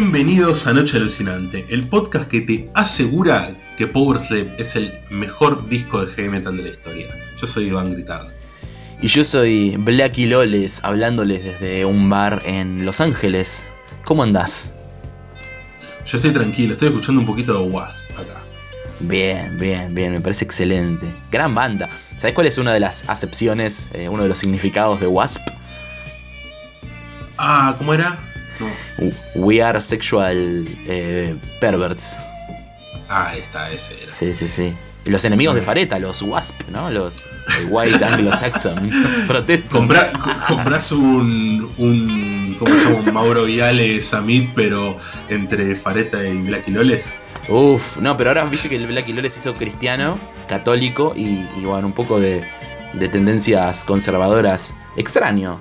Bienvenidos a Noche Alucinante, el podcast que te asegura que Power es el mejor disco de heavy metal de la historia. Yo soy Iván Gritar. Y yo soy Blacky Loles, hablándoles desde un bar en Los Ángeles. ¿Cómo andás? Yo estoy tranquilo, estoy escuchando un poquito de Wasp acá. Bien, bien, bien, me parece excelente. Gran banda. ¿Sabes cuál es una de las acepciones, eh, uno de los significados de Wasp? Ah, ¿cómo era? We are sexual eh, perverts. Ah, está, ese era. Sí, sí, sí. Los enemigos de Fareta, los Wasp, ¿no? Los White Anglo-Saxon protestan. compras un, un. ¿Cómo se llama? Un Mauro Viale Samit, pero entre Fareta y Blacky Loles. Uf, no, pero ahora viste que el Blacky Loles hizo cristiano, católico y, bueno, un poco de, de tendencias conservadoras. Extraño.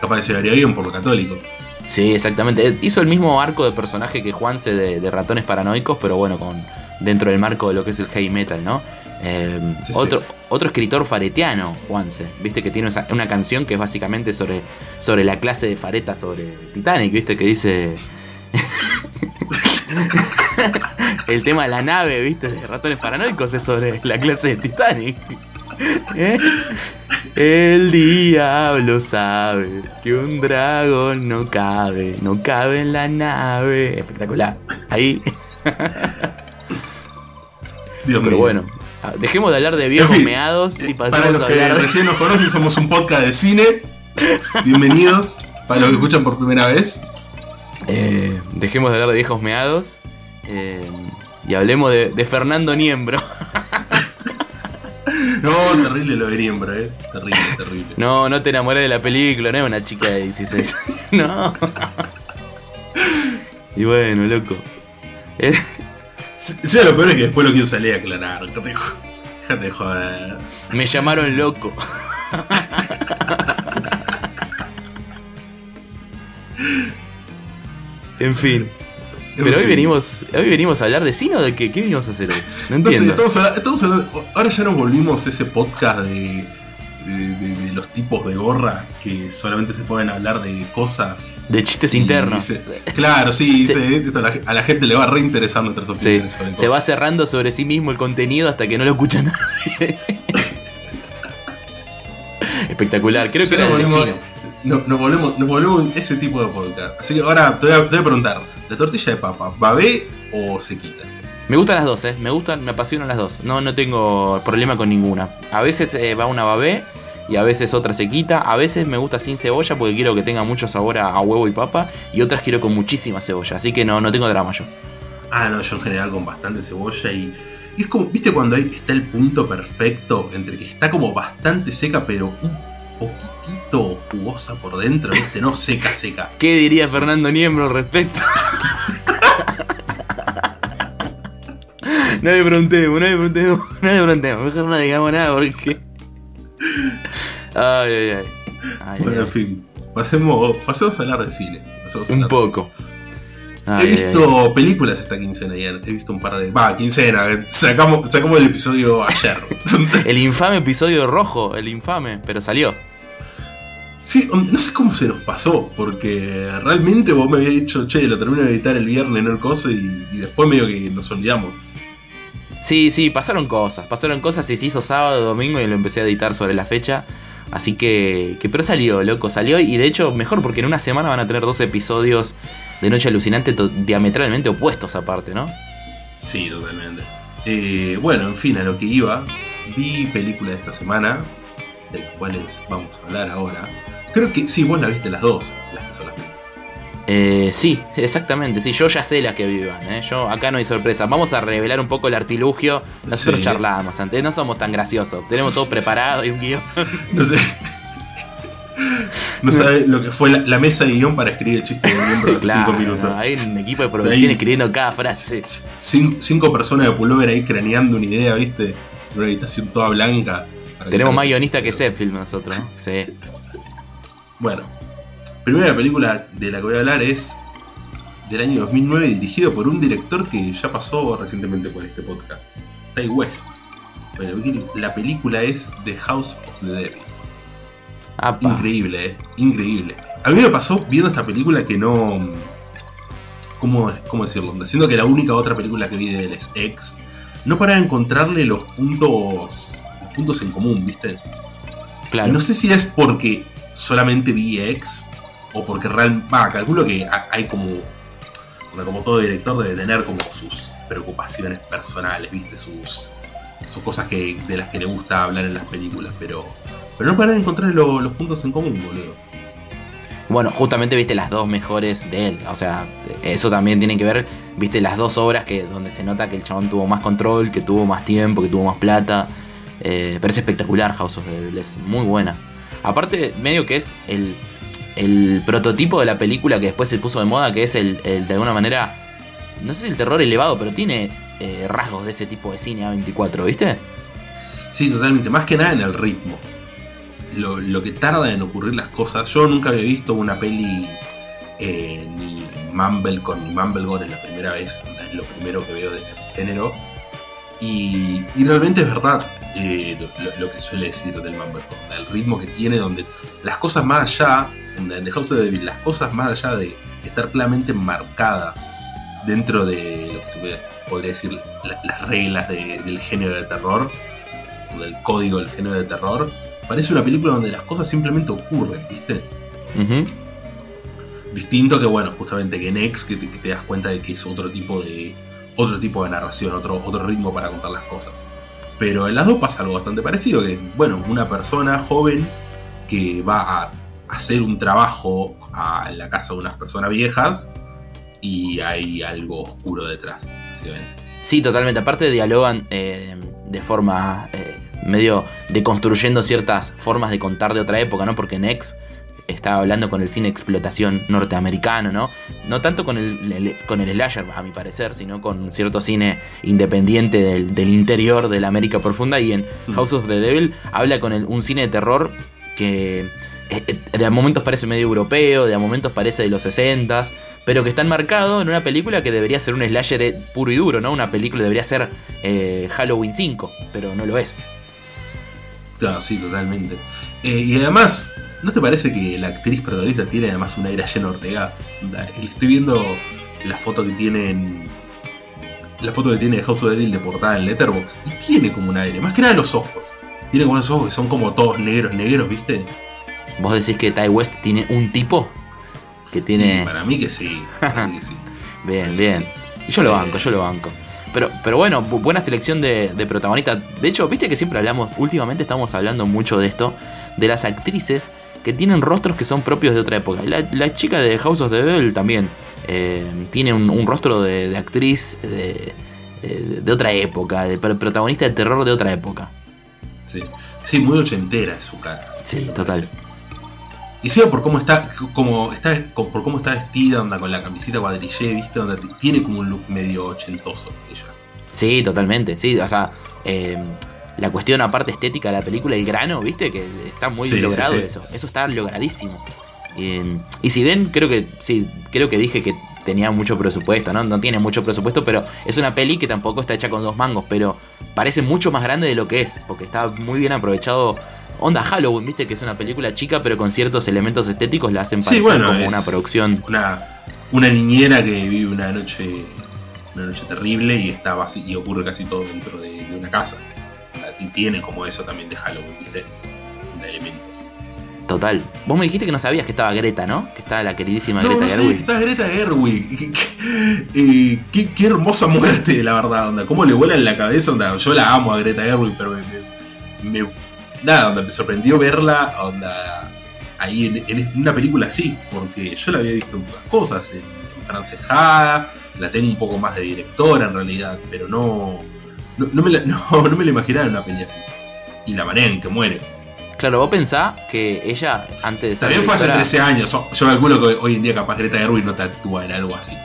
Capaz llegaría bien por lo católico. Sí, exactamente. Hizo el mismo arco de personaje que Juanse de, ratones paranoicos, pero bueno, con dentro del marco de lo que es el heavy metal, ¿no? Eh, otro, otro escritor faretiano, Juanse, viste que tiene una canción que es básicamente sobre, sobre la clase de fareta sobre Titanic, viste que dice... el tema de la nave, viste, de ratones paranoicos es sobre la clase de Titanic. ¿Eh? El diablo sabe que un dragón no cabe, no cabe en la nave. Espectacular. Ahí. Dios Pero bueno, ah, dejemos de hablar de viejos meados y pasemos Para los que recién nos conocen, somos un podcast de cine. Bienvenidos. Para los que escuchan por primera vez. Eh, dejemos de hablar de viejos meados eh, y hablemos de, de Fernando Niembro. No, terrible lo de Niembro, eh. Terrible, terrible. No, no te enamoré de la película, no es una chica de 16. no. Y bueno, loco. Eh. Sí, lo peor es que después lo quiero salir a aclarar. Déjate de joder. Me llamaron loco. en fin. Pero hoy venimos, hoy venimos a hablar de cine o de qué, qué venimos a hacer hoy. No entiendo. estamos, hablando, ahora ya nos volvimos ese podcast de, de, los tipos de gorra que solamente se pueden hablar de cosas. De chistes internos. claro, sí, a, la, gente le va a reinteresar nuestras opiniones sobre Se va cerrando sobre sí mismo el contenido hasta que no lo escucha nadie. Espectacular, creo que era no, nos, volvemos, nos volvemos ese tipo de podcast. Así que ahora te voy a, preguntar, ¿la tortilla de papa, babé o sequita? Me gustan las dos, ¿eh? Me gustan, me apasionan las dos. No, no tengo problema con ninguna. A veces eh, va una babé y a veces otra sequita. A veces me gusta sin cebolla porque quiero que tenga mucho sabor a, huevo y papa. Y otras quiero con muchísima cebolla. Así que no, no tengo drama yo. Ah, no, yo en general con bastante cebolla y... y es como, ¿viste cuando ahí está el punto perfecto entre que está como bastante seca pero un poquitito jugosa por dentro, ¿viste? No seca, seca. ¿Qué diría Fernando Niembro al respecto? no le preguntemos, no le preguntemos, no le preguntemos. Mejor no digamos nada porque. Ay, ay, ay. bueno, en fin. Pasemos, pasemos a hablar de cine. un poco. He visto películas esta quincena y he visto un par de. Va, quincena, sacamos, sacamos el episodio ayer. el infame episodio rojo, el infame, pero salió. Sí, no sé cómo se nos pasó, porque realmente vos me habías dicho, che, lo termino de editar el viernes, no el coso, y, después medio que nos olvidamos. Sí, sí, pasaron cosas, pasaron cosas y se hizo sábado, domingo y lo empecé a editar sobre la fecha. Así que, que pero salió, loco, salió y de hecho mejor porque en una semana van a tener dos episodios de Noche Alucinante diametralmente opuestos aparte, ¿no? Sí, totalmente. Eh, bueno, en fin, a lo que iba, vi película de esta semana, de las cuales vamos a hablar ahora. Creo que sí, vos la viste las dos, las que son las mías. Eh, sí, exactamente, sí, yo ya sé las que vivan, ¿eh? yo acá no hay sorpresa. Vamos a revelar un poco el artilugio. Nosotros charlábamos antes, no somos tan graciosos, tenemos todo preparado y un guion. No sé. No sabe lo que fue la, mesa de guion para escribir el chiste de miembro hace cinco minutos. hay un equipo de producción escribiendo cada frase. Cinco, personas de pullover ahí craneando una idea, ¿viste? Una habitación toda blanca. Tenemos más guionistas que Zepfilm nosotros, ¿no? Sí. Bueno, primera película de la que voy a hablar es del año 2009, dirigido por un director que ya pasó recientemente por este podcast, Ty West. Bueno, la película es The House of the Devil. Increíble, eh, increíble. A mí me pasó viendo esta película que no, ¿Cómo, cómo decirlo? Siendo que la única otra película que vi de él es X, no para encontrarle los puntos, puntos en común, ¿viste? Claro. Y no sé si es porque solamente vi X o porque realmente. Va, calculo que hay como. Como todo director debe tener como sus preocupaciones personales, ¿viste? Sus, sus cosas que, de las que le gusta hablar en las películas, pero. Pero no para de encontrar los puntos en común, boludo. Bueno, justamente viste las dos mejores de él. O sea, eso también tiene que ver, viste las dos obras que donde se nota que el chabón tuvo más control, que tuvo más tiempo, que tuvo más plata. Eh, pero es espectacular House of Devil, es muy buena. Aparte, medio que es el, el prototipo de la película que después se puso de moda, que es el, de alguna manera, no sé si el terror elevado, pero tiene eh, rasgos de ese tipo de cine A24, ¿viste? Sí, totalmente. Más que nada en el ritmo lo, que tarda en ocurrir las cosas. Yo nunca había visto una peli eh, ni Mumblecon ni Mumblegore en la primera vez, es lo primero que veo de este género. Y, realmente es verdad eh, lo, que suele decir del Mumblecore, el ritmo que tiene, donde las cosas más allá, en The House of Devil, las cosas más allá de estar claramente marcadas dentro de lo que se podría decir las reglas del género de terror, del código del género de terror, parece una película donde las cosas simplemente ocurren, ¿viste? Distinto que, bueno, justamente que en X, que te, das cuenta de que es otro tipo de. Otro tipo de narración, otro, otro ritmo para contar las cosas. Pero en las dos pasa algo bastante parecido, que bueno, una persona joven que va a hacer un trabajo a la casa de unas personas viejas y hay algo oscuro detrás, básicamente. Sí, totalmente. Aparte dialogan eh, de forma eh, medio deconstruyendo ciertas formas de contar de otra época, ¿no? Porque Nex estaba hablando con el cine explotación norteamericano, ¿no? No tanto con el, con el slasher, a mi parecer, sino con cierto cine independiente del, interior de la América profunda. Y en. House of the Devil habla con un cine de terror que eh, eh, de momentos parece medio europeo, de momentos parece de los 60 pero que está enmarcado en una película que debería ser un slasher puro y duro, ¿no? Una película debería ser eh, Halloween 5, pero no lo es. Claro, sí, totalmente. Eh, y además, ¿no te parece que la actriz protagonista tiene además una aire llena Ortega? Estoy viendo la foto que tiene en, la foto que tiene de House of the Dead de portada en Letterboxd y tiene como un aire, más que nada los ojos. Tiene como esos ojos que son como todos negros, negros, ¿viste? ¿Vos decís que Ty West tiene un tipo? Que tiene. para mí que sí. Para mí que sí. bien, bien. Y yo lo banco, yo lo banco. Pero, pero bueno, buena selección de, protagonistas. De hecho, viste que siempre hablamos, últimamente estamos hablando mucho de esto, de las actrices que tienen rostros que son propios de otra época. La, chica de House of the Devil también eh, tiene un, rostro de, actriz de, de, otra época, de protagonista de terror de otra época. Sí, sí muy ochentera es su cara. Sí, total. Y sea por cómo está, como está, por cómo está vestida, onda con la camiseta cuadrillé, viste, donde tiene como un look medio ochentoso ella. Sí, totalmente, sí, o sea, em, la cuestión aparte estética de la película, el grano, viste, que está muy logrado eso, eso está logradísimo. Em, y si ven, creo que, sí, creo que dije que tenía mucho presupuesto, ¿no? No tiene mucho presupuesto, pero es una peli que tampoco está hecha con dos mangos, pero parece mucho más grande de lo que es, porque está muy bien aprovechado onda Halloween, viste que es una película chica, pero con ciertos elementos estéticos la hacen parecer como una producción. Una, una niñera que vive una noche una noche terrible y está y ocurre casi todo dentro de, una casa. Y tiene como eso también de Halloween, viste, de elementos. Total. Vos me dijiste que no sabías que estaba Greta, ¿no? Que estaba la queridísima Greta no Gerwig. está Greta Gerwig. Qué, qué, hermosa muerte, la verdad. Onda. ¿Cómo le vuela en la cabeza? Onda. Yo la amo a Greta Gerwig, pero me, nada, onda, me sorprendió verla onda, ahí en, una película así, porque yo la había visto en pocas cosas, en, francejada, la tengo un poco más de directora en realidad, pero no, no, me, la, no, me la imaginaba en una peli así. Y la manera en que muere. Claro, vos pensás que ella, antes de ser. También fue hace 13 años. Yo calculo que hoy en día capaz Greta Gerwig no te actúa en algo así.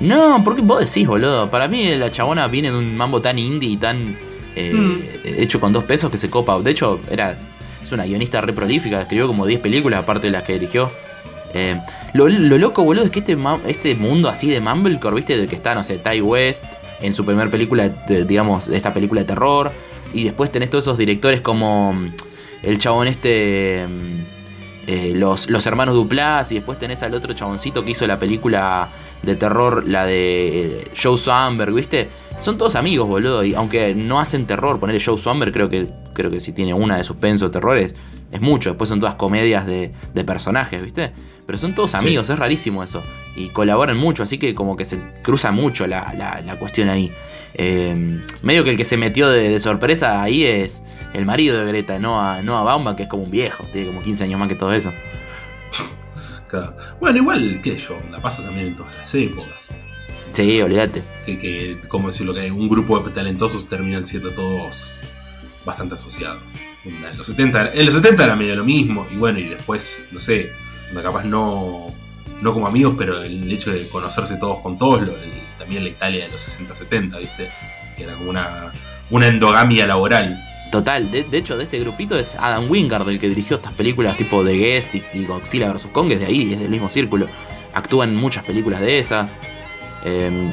No, porque vos decís, boludo. Para mí la chabona viene de un mambo tan indie y tan eh, mm. hecho con dos pesos que se copa. De hecho, era es una guionista re prolífica, escribió como 10 películas aparte de las que dirigió. Eh, lo, loco, boludo, es que este, este mundo así de Mumblecore, viste, de que está, no sé, Ty West en su primera película, digamos, de esta película de terror. Y después tenés todos esos directores como mm, el chabón este. Eh, los, los hermanos Duplas y después tenés al otro chaboncito que hizo la película de terror, la de eh, Joe Swanberg, ¿viste? Son todos amigos, boludo, y aunque no hacen terror, ponerle Joe Swanberg creo que, creo que si tiene una de suspenso o terrores, es mucho, después son todas comedias de, de personajes, ¿viste? Pero son todos amigos, es rarísimo eso. Y colaboran mucho, así que como que se cruza mucho la, la, cuestión ahí. Eh, medio que el que se metió de, sorpresa ahí es el marido de Greta, no a, no a Baumbach, que es como un viejo, tiene como 15 años más que todo eso. Bueno, igual que yo, la pasa también en todas las épocas. Sí, olvídate. Que, que, como decirlo, que un grupo de talentosos terminan siendo todos bastante asociados. En los 70, en los 70 era medio lo mismo, y bueno, y después, no sé, capaz no, no como amigos, pero el hecho de conocerse todos con todos, también la Italia de los 60-70, ¿viste? Que era como una, una endogamia laboral. Total, de, hecho de este grupito es Adam Wingard el que dirigió estas películas tipo The Guest y, Godzilla vs. Kong, es de ahí, es del mismo círculo. Actúa en muchas películas de esas. Em,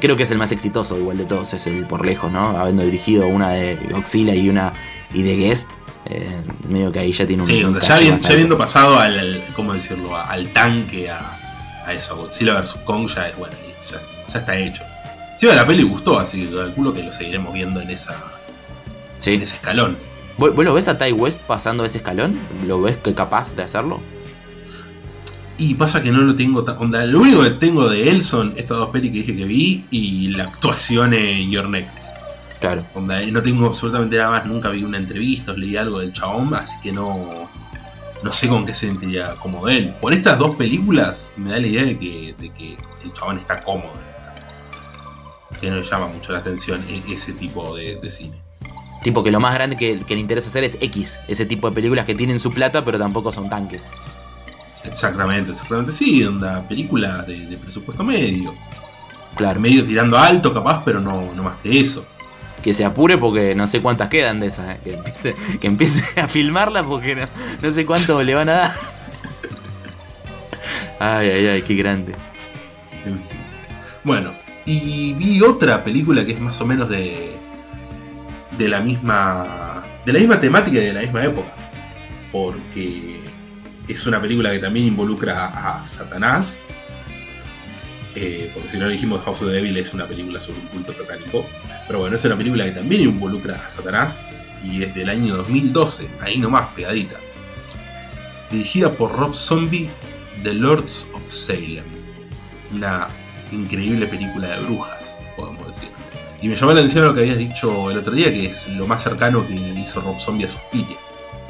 creo que es el más exitoso igual de todos, es el por lejos, ¿no? Habiendo dirigido una de Godzilla y una y de Guest, eh, medio que ahí ya tiene un. Sí, ya, habiendo pasado al, ¿cómo decirlo? al tanque, a, a eso, Godzilla vs. Kong, ya es bueno, listo, ya, está hecho. Sí, la peli gustó, así que calculo que lo seguiremos viendo en esa. En ese escalón. ¿Vos, lo ves a Ty West pasando ese escalón? ¿Lo ves que capaz de hacerlo? Y pasa que no lo tengo tan. Onda, lo único que tengo de él son estas dos pelis que dije que vi y la actuación en Your Next. Claro. no tengo absolutamente nada más, nunca vi una entrevista leí algo del chabón, así que no, no sé con qué se sentiría como él. Por estas dos películas me da la idea de que, el chabón está cómodo. Que no le llama mucho la atención e, ese tipo de, cine. Tipo que lo más grande que, le interesa hacer es X, ese tipo de películas que tienen su plata pero tampoco son tanques. Exactamente, exactamente. Sí, onda, películas de, presupuesto medio. Claro. Medio tirando alto capaz, pero no, no más que eso que se apure porque no sé cuántas quedan de esas. Eh, que, empiece, a filmarla porque no, sé cuánto le van a dar. Ay, ay, ay, qué grande. Bueno, y vi otra película que es más o menos de. de la misma. de la misma temática y de la misma época. Porque es una película que también involucra a Satanás eh, porque si no le dijimos House of the Devil es una película sobre un culto satánico. Pero bueno, es una película que también involucra a Satanás y es del año 2012, ahí nomás, pegadita. Dirigida por Rob Zombie, The Lords of Salem. Una increíble película de brujas, podemos decir. Y me llamó la atención lo que habías dicho el otro día, que es lo más cercano que hizo Rob Zombie a Suspiria.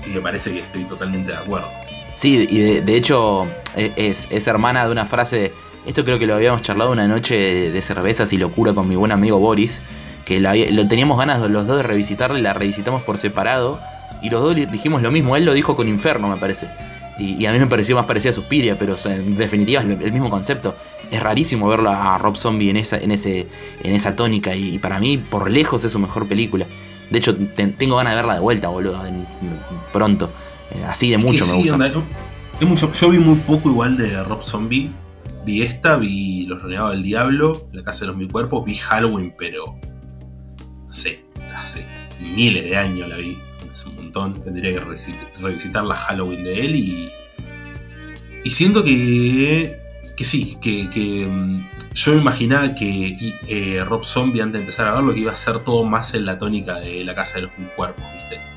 Y me parece que estoy totalmente de acuerdo. Sí, y de, hecho e, es, hermana de una frase esto creo que lo habíamos charlado una noche de cervezas y locura con mi buen amigo Boris, que lo teníamos ganas los dos de revisitarla y la revisitamos por separado. Y los dos dijimos lo mismo, él lo dijo con Inferno, me parece. Y, a mí me pareció más parecida a Suspiria, pero en definitiva es el mismo concepto. Es rarísimo verlo a Rob Zombie en esa, en ese, en esa tónica y, para mí por lejos es su mejor película. De hecho, tengo ganas de verla de vuelta, boludo, pronto. Eh, así de mucho me gusta. yo vi muy poco igual de Rob Zombie Vi esta, vi Los Renegados del Diablo, La Casa de los Mil Cuerpos, vi Halloween, pero. No sé, hace miles de años la vi. Hace un montón. Tendría que revisitar la Halloween de él y. Y siento que. Que sí, que, que mm, yo me imaginaba que eh, Rob Zombie antes de empezar a verlo que iba a ser todo más en la tónica de la casa de los mil cuerpos, ¿viste?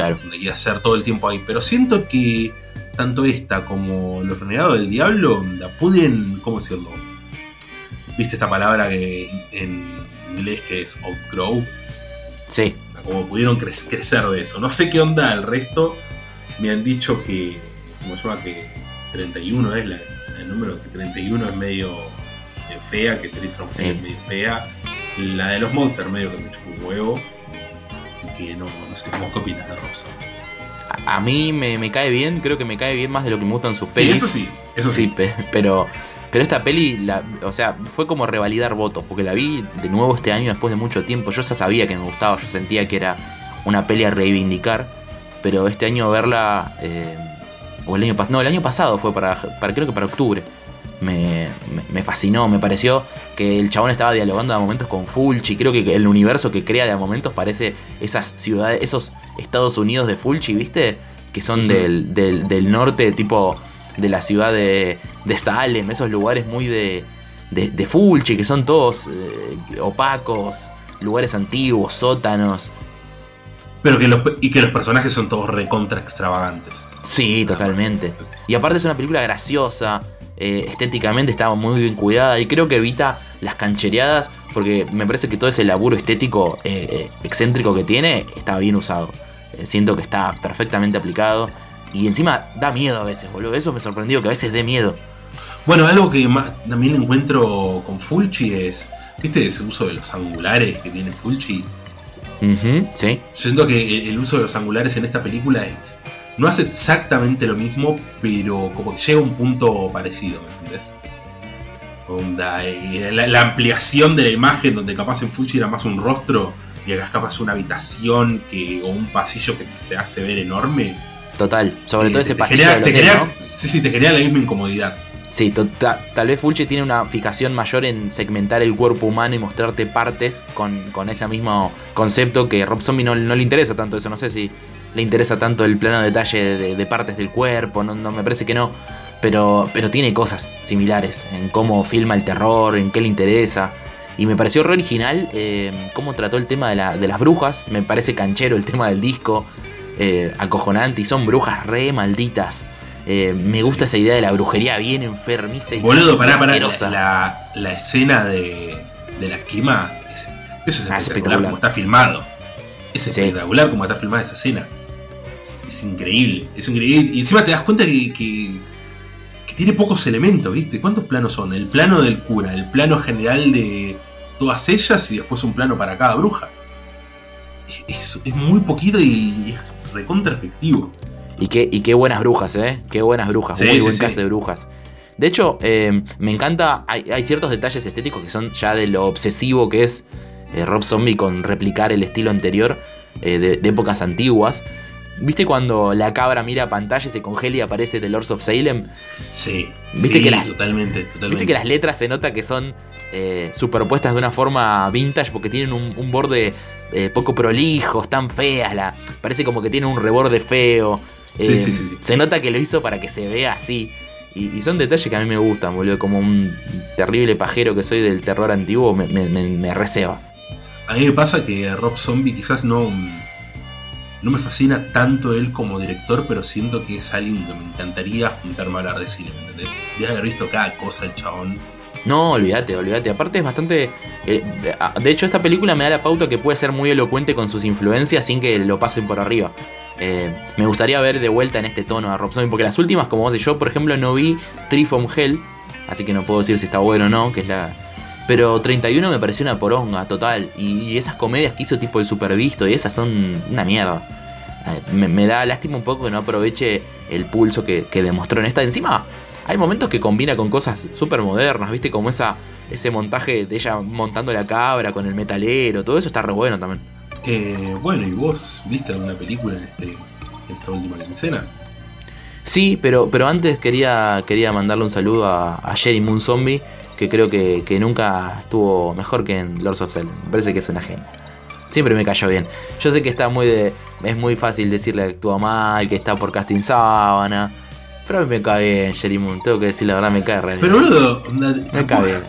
Claro. Donde ser todo el tiempo ahí. Pero siento que tanto esta como Los Renegados del Diablo la pueden, ¿cómo decirlo? ¿Viste esta palabra que en inglés que es outgrow? Sí. Como pudieron crecer de eso. No sé qué onda el resto. Me han dicho que, ¿cómo se llama? Que 31 es el número, que 31 es medio fea, que Triple es medio fea. La de los Monsters medio que me chupó un huevo. Así que no, no sé, ¿cómo qué opinas de Robson? a mí me, cae bien, creo que me cae bien más de lo que me gustan sus pelis. Sí, eso sí, eso sí. pero, pero esta peli, la, o sea, fue como revalidar votos, porque la vi de nuevo este año después de mucho tiempo. Yo ya sabía que me gustaba, yo sentía que era una peli a reivindicar, pero este año verla, eh, o el año pasado, no, el año pasado fue para, para creo que para octubre me, fascinó, me pareció que el chabón estaba dialogando a momentos con Fulci, creo que el universo que crea de a momentos parece esas ciudades, esos Estados Unidos de Fulci, ¿viste? que son del, del, norte, tipo de la ciudad de, de Salem, esos lugares muy de, de, Fulci, que son todos eh, opacos, lugares antiguos, sótanos. Pero que los, y que los personajes son todos recontra extravagantes. Sí, totalmente. Y aparte es una película graciosa, eh, estéticamente está muy bien cuidada y creo que evita las canchereadas porque me parece que todo ese laburo estético eh, excéntrico que tiene está bien usado. siento que está perfectamente aplicado y encima da miedo a veces, boludo. Eso me sorprendió que a veces dé miedo. Bueno, algo que también encuentro con Fulci es, ¿viste ese uso de los angulares que tiene Fulci? sí. Yo siento que el uso de los angulares en esta película es, no hace exactamente lo mismo, pero como que llega a un punto parecido, ¿me entendés? Eh, la, la, ampliación de la imagen, donde capaz en Fulci era más un rostro y acá capaz una habitación que, o un pasillo que se hace ver enorme. Total, sobre todo ese pasillo. Sí, sí, te genera la misma incomodidad. Sí, tal vez Fulci tiene una fijación mayor en segmentar el cuerpo humano y mostrarte partes con, ese mismo concepto que Rob Zombie no, le interesa tanto eso. No sé si le interesa tanto el plano de detalle de, partes del cuerpo, no, me parece que no. Pero, pero tiene cosas similares en cómo filma el terror, en qué le interesa. Y me pareció re original eh, cómo trató el tema de, las brujas. Me parece canchero el tema del disco, eh, acojonante. Y son brujas re malditas. Eh, me gusta esa idea de la brujería bien enfermiza y Boludo, pará, pará. La, la, escena de, de la quema. Es, eso es ah, espectacular, como está filmado. Es espectacular como está filmada esa escena. Es, increíble. Es increíble. Y encima te das cuenta que, que, tiene pocos elementos, ¿viste? ¿Cuántos planos son? El plano del cura, el plano general de todas ellas y después un plano para cada bruja. Es, es muy poquito y es recontra efectivo. Y qué, y qué buenas brujas, ¿eh? Qué buenas brujas. muy buen caso de brujas. De hecho, eh, me encanta. Hay, ciertos detalles estéticos que son ya de lo obsesivo que es eh, Rob Zombie con replicar el estilo anterior eh, de, épocas antiguas. ¿Viste cuando la cabra mira pantalla y se congela y aparece The Lords of Salem? Sí, ¿Viste que totalmente, totalmente. Viste que las letras se nota que son superpuestas de una forma vintage porque tienen un, borde poco prolijo, están feas, la, parece como que tienen un reborde feo. Eh, se nota que lo hizo para que se vea así. Y, son detalles que a mí me gustan, boludo. Como un terrible pajero que soy del terror antiguo, me, me, receba. A mí me pasa que Rob Zombie quizás no. No me fascina tanto él como director, pero siento que es alguien que me encantaría juntarme a hablar de cine, ¿me entendés? De haber visto cada cosa el chabón. No, olvídate, olvídate. Aparte es bastante... Eh, de hecho, esta película me da la pauta que puede ser muy elocuente con sus influencias sin que lo pasen por arriba. Eh, me gustaría ver de vuelta en este tono a Rob Zombie, porque las últimas, como vos y yo, por ejemplo, no vi Tree from Hell, así que no puedo decir si está bueno o no, que es la... Pero 31 me pareció una poronga total, y esas comedias que hizo tipo el supervisto y esas son una mierda. Me, da lástima un poco que no aproveche el pulso que, demostró en esta. Encima, hay momentos que combina con cosas súper modernas, ¿viste? Como esa, ese montaje de ella montando la cabra con el metalero, todo eso está re bueno también. Eh, bueno, ¿y vos viste alguna película en, este, esta última quincena? Sí, pero, pero antes quería, quería mandarle un saludo a, a Jerry Moon Zombie, que creo que, nunca estuvo mejor que en Lords of Zelda. Me parece que es una genia. Siempre me cayó bien. Yo sé que está muy de. Es muy fácil decirle que actúa mal, que está por casting sábana. Pero a mí me cae bien, Jerry Moon. Tengo que decir la verdad, me cae re Pero boludo, me cae bien.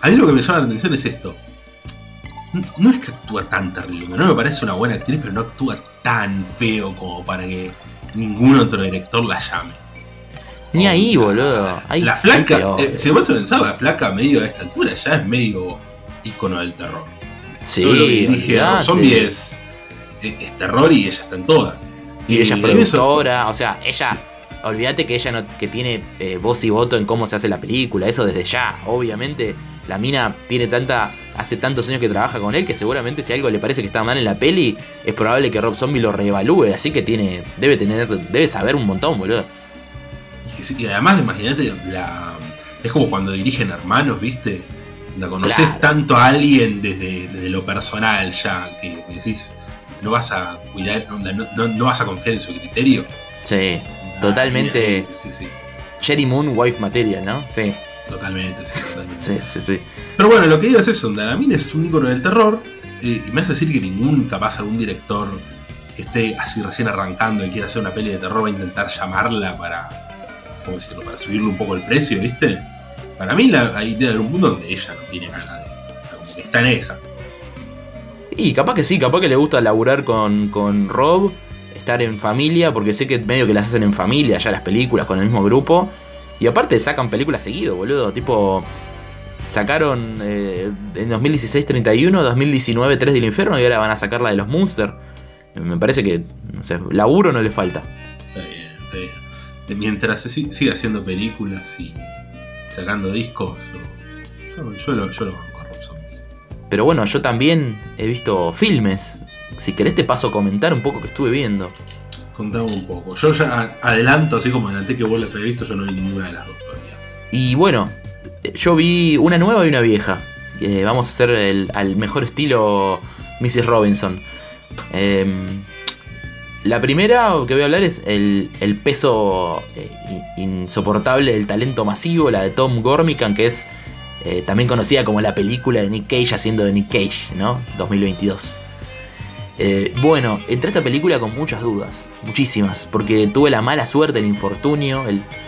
A mí lo que me llama la atención es esto no es que actúa tan terrible, no me parece una buena actriz, pero no actúa tan feo como para que ningún otro director la llame. Ni ahí, boludo. la flaca, eh, si vas a pensar, la flaca medio a esta altura ya es medio icono del terror. Sí, Todo lo que dirige Zombie es, es, terror y ella está en todas. Y, ella es productora, o sea, ella. Olvídate que ella no que tiene eh, voz y voto en cómo se hace la película, eso desde ya. Obviamente, la mina tiene tanta hace tantos años que trabaja con él que seguramente si algo le parece que está mal en la peli, es probable que Rob Zombie lo reevalúe. Así que tiene, debe tener, debe saber un montón, boludo. Y, además, imagínate, la, es como cuando dirigen hermanos, ¿viste? Cuando conoces tanto a alguien desde, lo personal ya, que, decís, no vas a cuidar, no, no, vas a confiar en su criterio. Sí, totalmente. sí, sí. Jerry Moon, wife material, ¿no? Sí. Totalmente, sí, totalmente. sí, sí, sí. Pero bueno, lo que digo es eso, Dalamin es un ícono del terror y me hace decir que ningún, capaz algún director que esté así recién arrancando y quiera hacer una peli de terror va a intentar llamarla para, ¿cómo decirlo? Para subirle un poco el precio, ¿viste? Para mí la, hay de haber un mundo donde ella no tiene nada de... Como que está en esa. Y capaz que sí, capaz que le gusta laburar con, con Rob, estar en familia, porque sé que medio que las hacen en familia ya las películas con el mismo grupo. Y aparte sacan películas seguido, boludo. Tipo, sacaron eh, en 2016 31, 2019 3 del infierno y ahora van a sacar la de los Monsters. Me parece que, no sé, laburo no le falta. Está bien, está bien. Mientras se siga haciendo películas y sacando discos, yo, yo, lo, yo lo banco a Rob Zombie. Pero bueno, yo también he visto filmes. Si querés te paso a comentar un poco que estuve viendo. Contame un poco. Yo ya adelanto, así como adelanté que vos las habías visto, yo no vi ninguna de las dos todavía. Y bueno, yo vi una nueva y una vieja. vamos a hacer el, al mejor estilo Mrs. Robinson. Em, la primera que voy a hablar es el, peso eh, insoportable del talento masivo, la de Tom Gormican, que es eh, también conocida como la película de Nick Cage haciendo de Nick Cage, ¿no? 2022. Eh, bueno, entré a esta película con muchas dudas, muchísimas, porque tuve la mala suerte, el infortunio,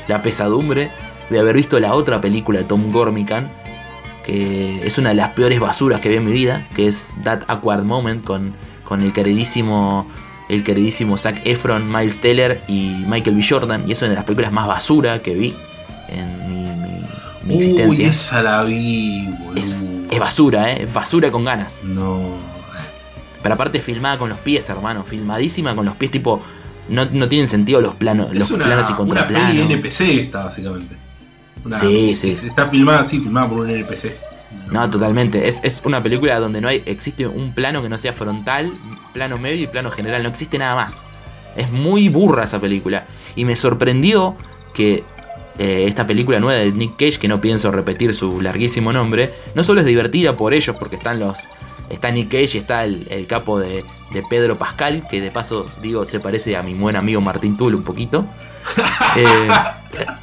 la pesadumbre de haber visto la otra película de Tom Gormican, que es una de las peores basuras que vi en mi vida, que es That Awkward Moment con con el queridísimo el queridísimo Zac Efron, Miles Teller y Michael B. Jordan. Y es una de las películas más basura que vi en mi, mi, existencia. Uy, esa la vi, boludo. Es, basura, ¿eh? Basura con ganas. No. Pero aparte filmada con los pies, hermano. Filmadísima con los pies, tipo... No, tienen sentido los planos, los planos y contraplanos. Una peli NPC esta, básicamente. sí, sí. Está filmada así, filmada por un NPC. No, totalmente. Es, una película donde no hay. existe un plano que no sea frontal, plano medio y plano general. No existe nada más. Es muy burra esa película. Y me sorprendió que eh, esta película nueva de Nick Cage, que no pienso repetir su larguísimo nombre, no solo es divertida por ellos, porque están los. Está Nick Cage y está el, capo de, Pedro Pascal, que de paso, digo, se parece a mi buen amigo Martín Tull un poquito. Eh,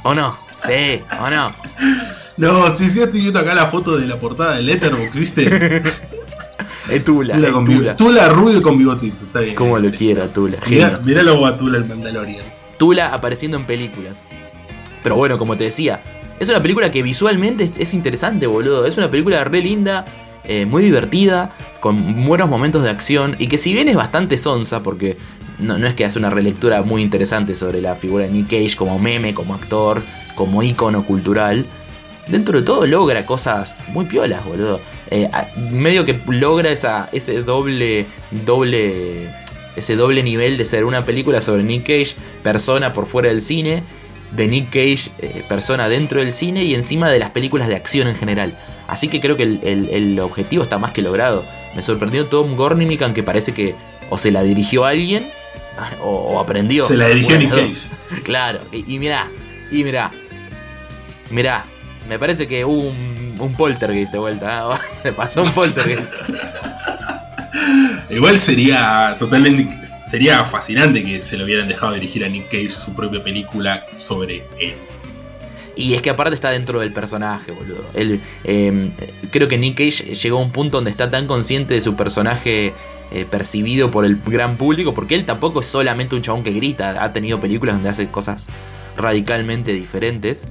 ¿O no? Sí, ¿o no? No, sí, sí, estoy viendo acá la foto de la portada de Letterboxd, ¿viste? es Tula. Tula, con Tula. Tula rubio con bigotito, está bien. Como lo quiera, Tula. Mirá, lo a Tula el Mandalorian. Tula apareciendo en películas. Pero bueno, como te decía, es una película que visualmente es interesante, boludo. Es una película re linda, eh, muy divertida, con buenos momentos de acción y que si bien es bastante sonsa, porque no, no, es que hace una relectura muy interesante sobre la figura de Nick Cage como meme, como actor, como ícono cultural, dentro de todo logra cosas muy piolas, boludo. Eh, medio que logra esa, ese doble, doble, ese doble nivel de ser una película sobre Nick Cage, persona por fuera del cine, de Nick Cage, eh, persona dentro del cine y encima de las películas de acción en general. Así que creo que el, objetivo está más que logrado. Me sorprendió Tom Gornimican que parece que o se la dirigió a alguien o, aprendió. Se la dirigió Nick Cage. Claro, y, y mirá, y mirá, mirá, me parece que hubo un, un poltergeist de vuelta. ¿eh? pasó un poltergeist. Igual sería totalmente. Sería fascinante que se lo hubieran dejado dirigir a Nick Cage su propia película sobre él. Y es que aparte está dentro del personaje, boludo. Él, em, creo que Nick Cage llegó a un punto donde está tan consciente de su personaje eh, percibido por el gran público, porque él tampoco es solamente un chabón que grita. Ha tenido películas donde hace cosas radicalmente diferentes.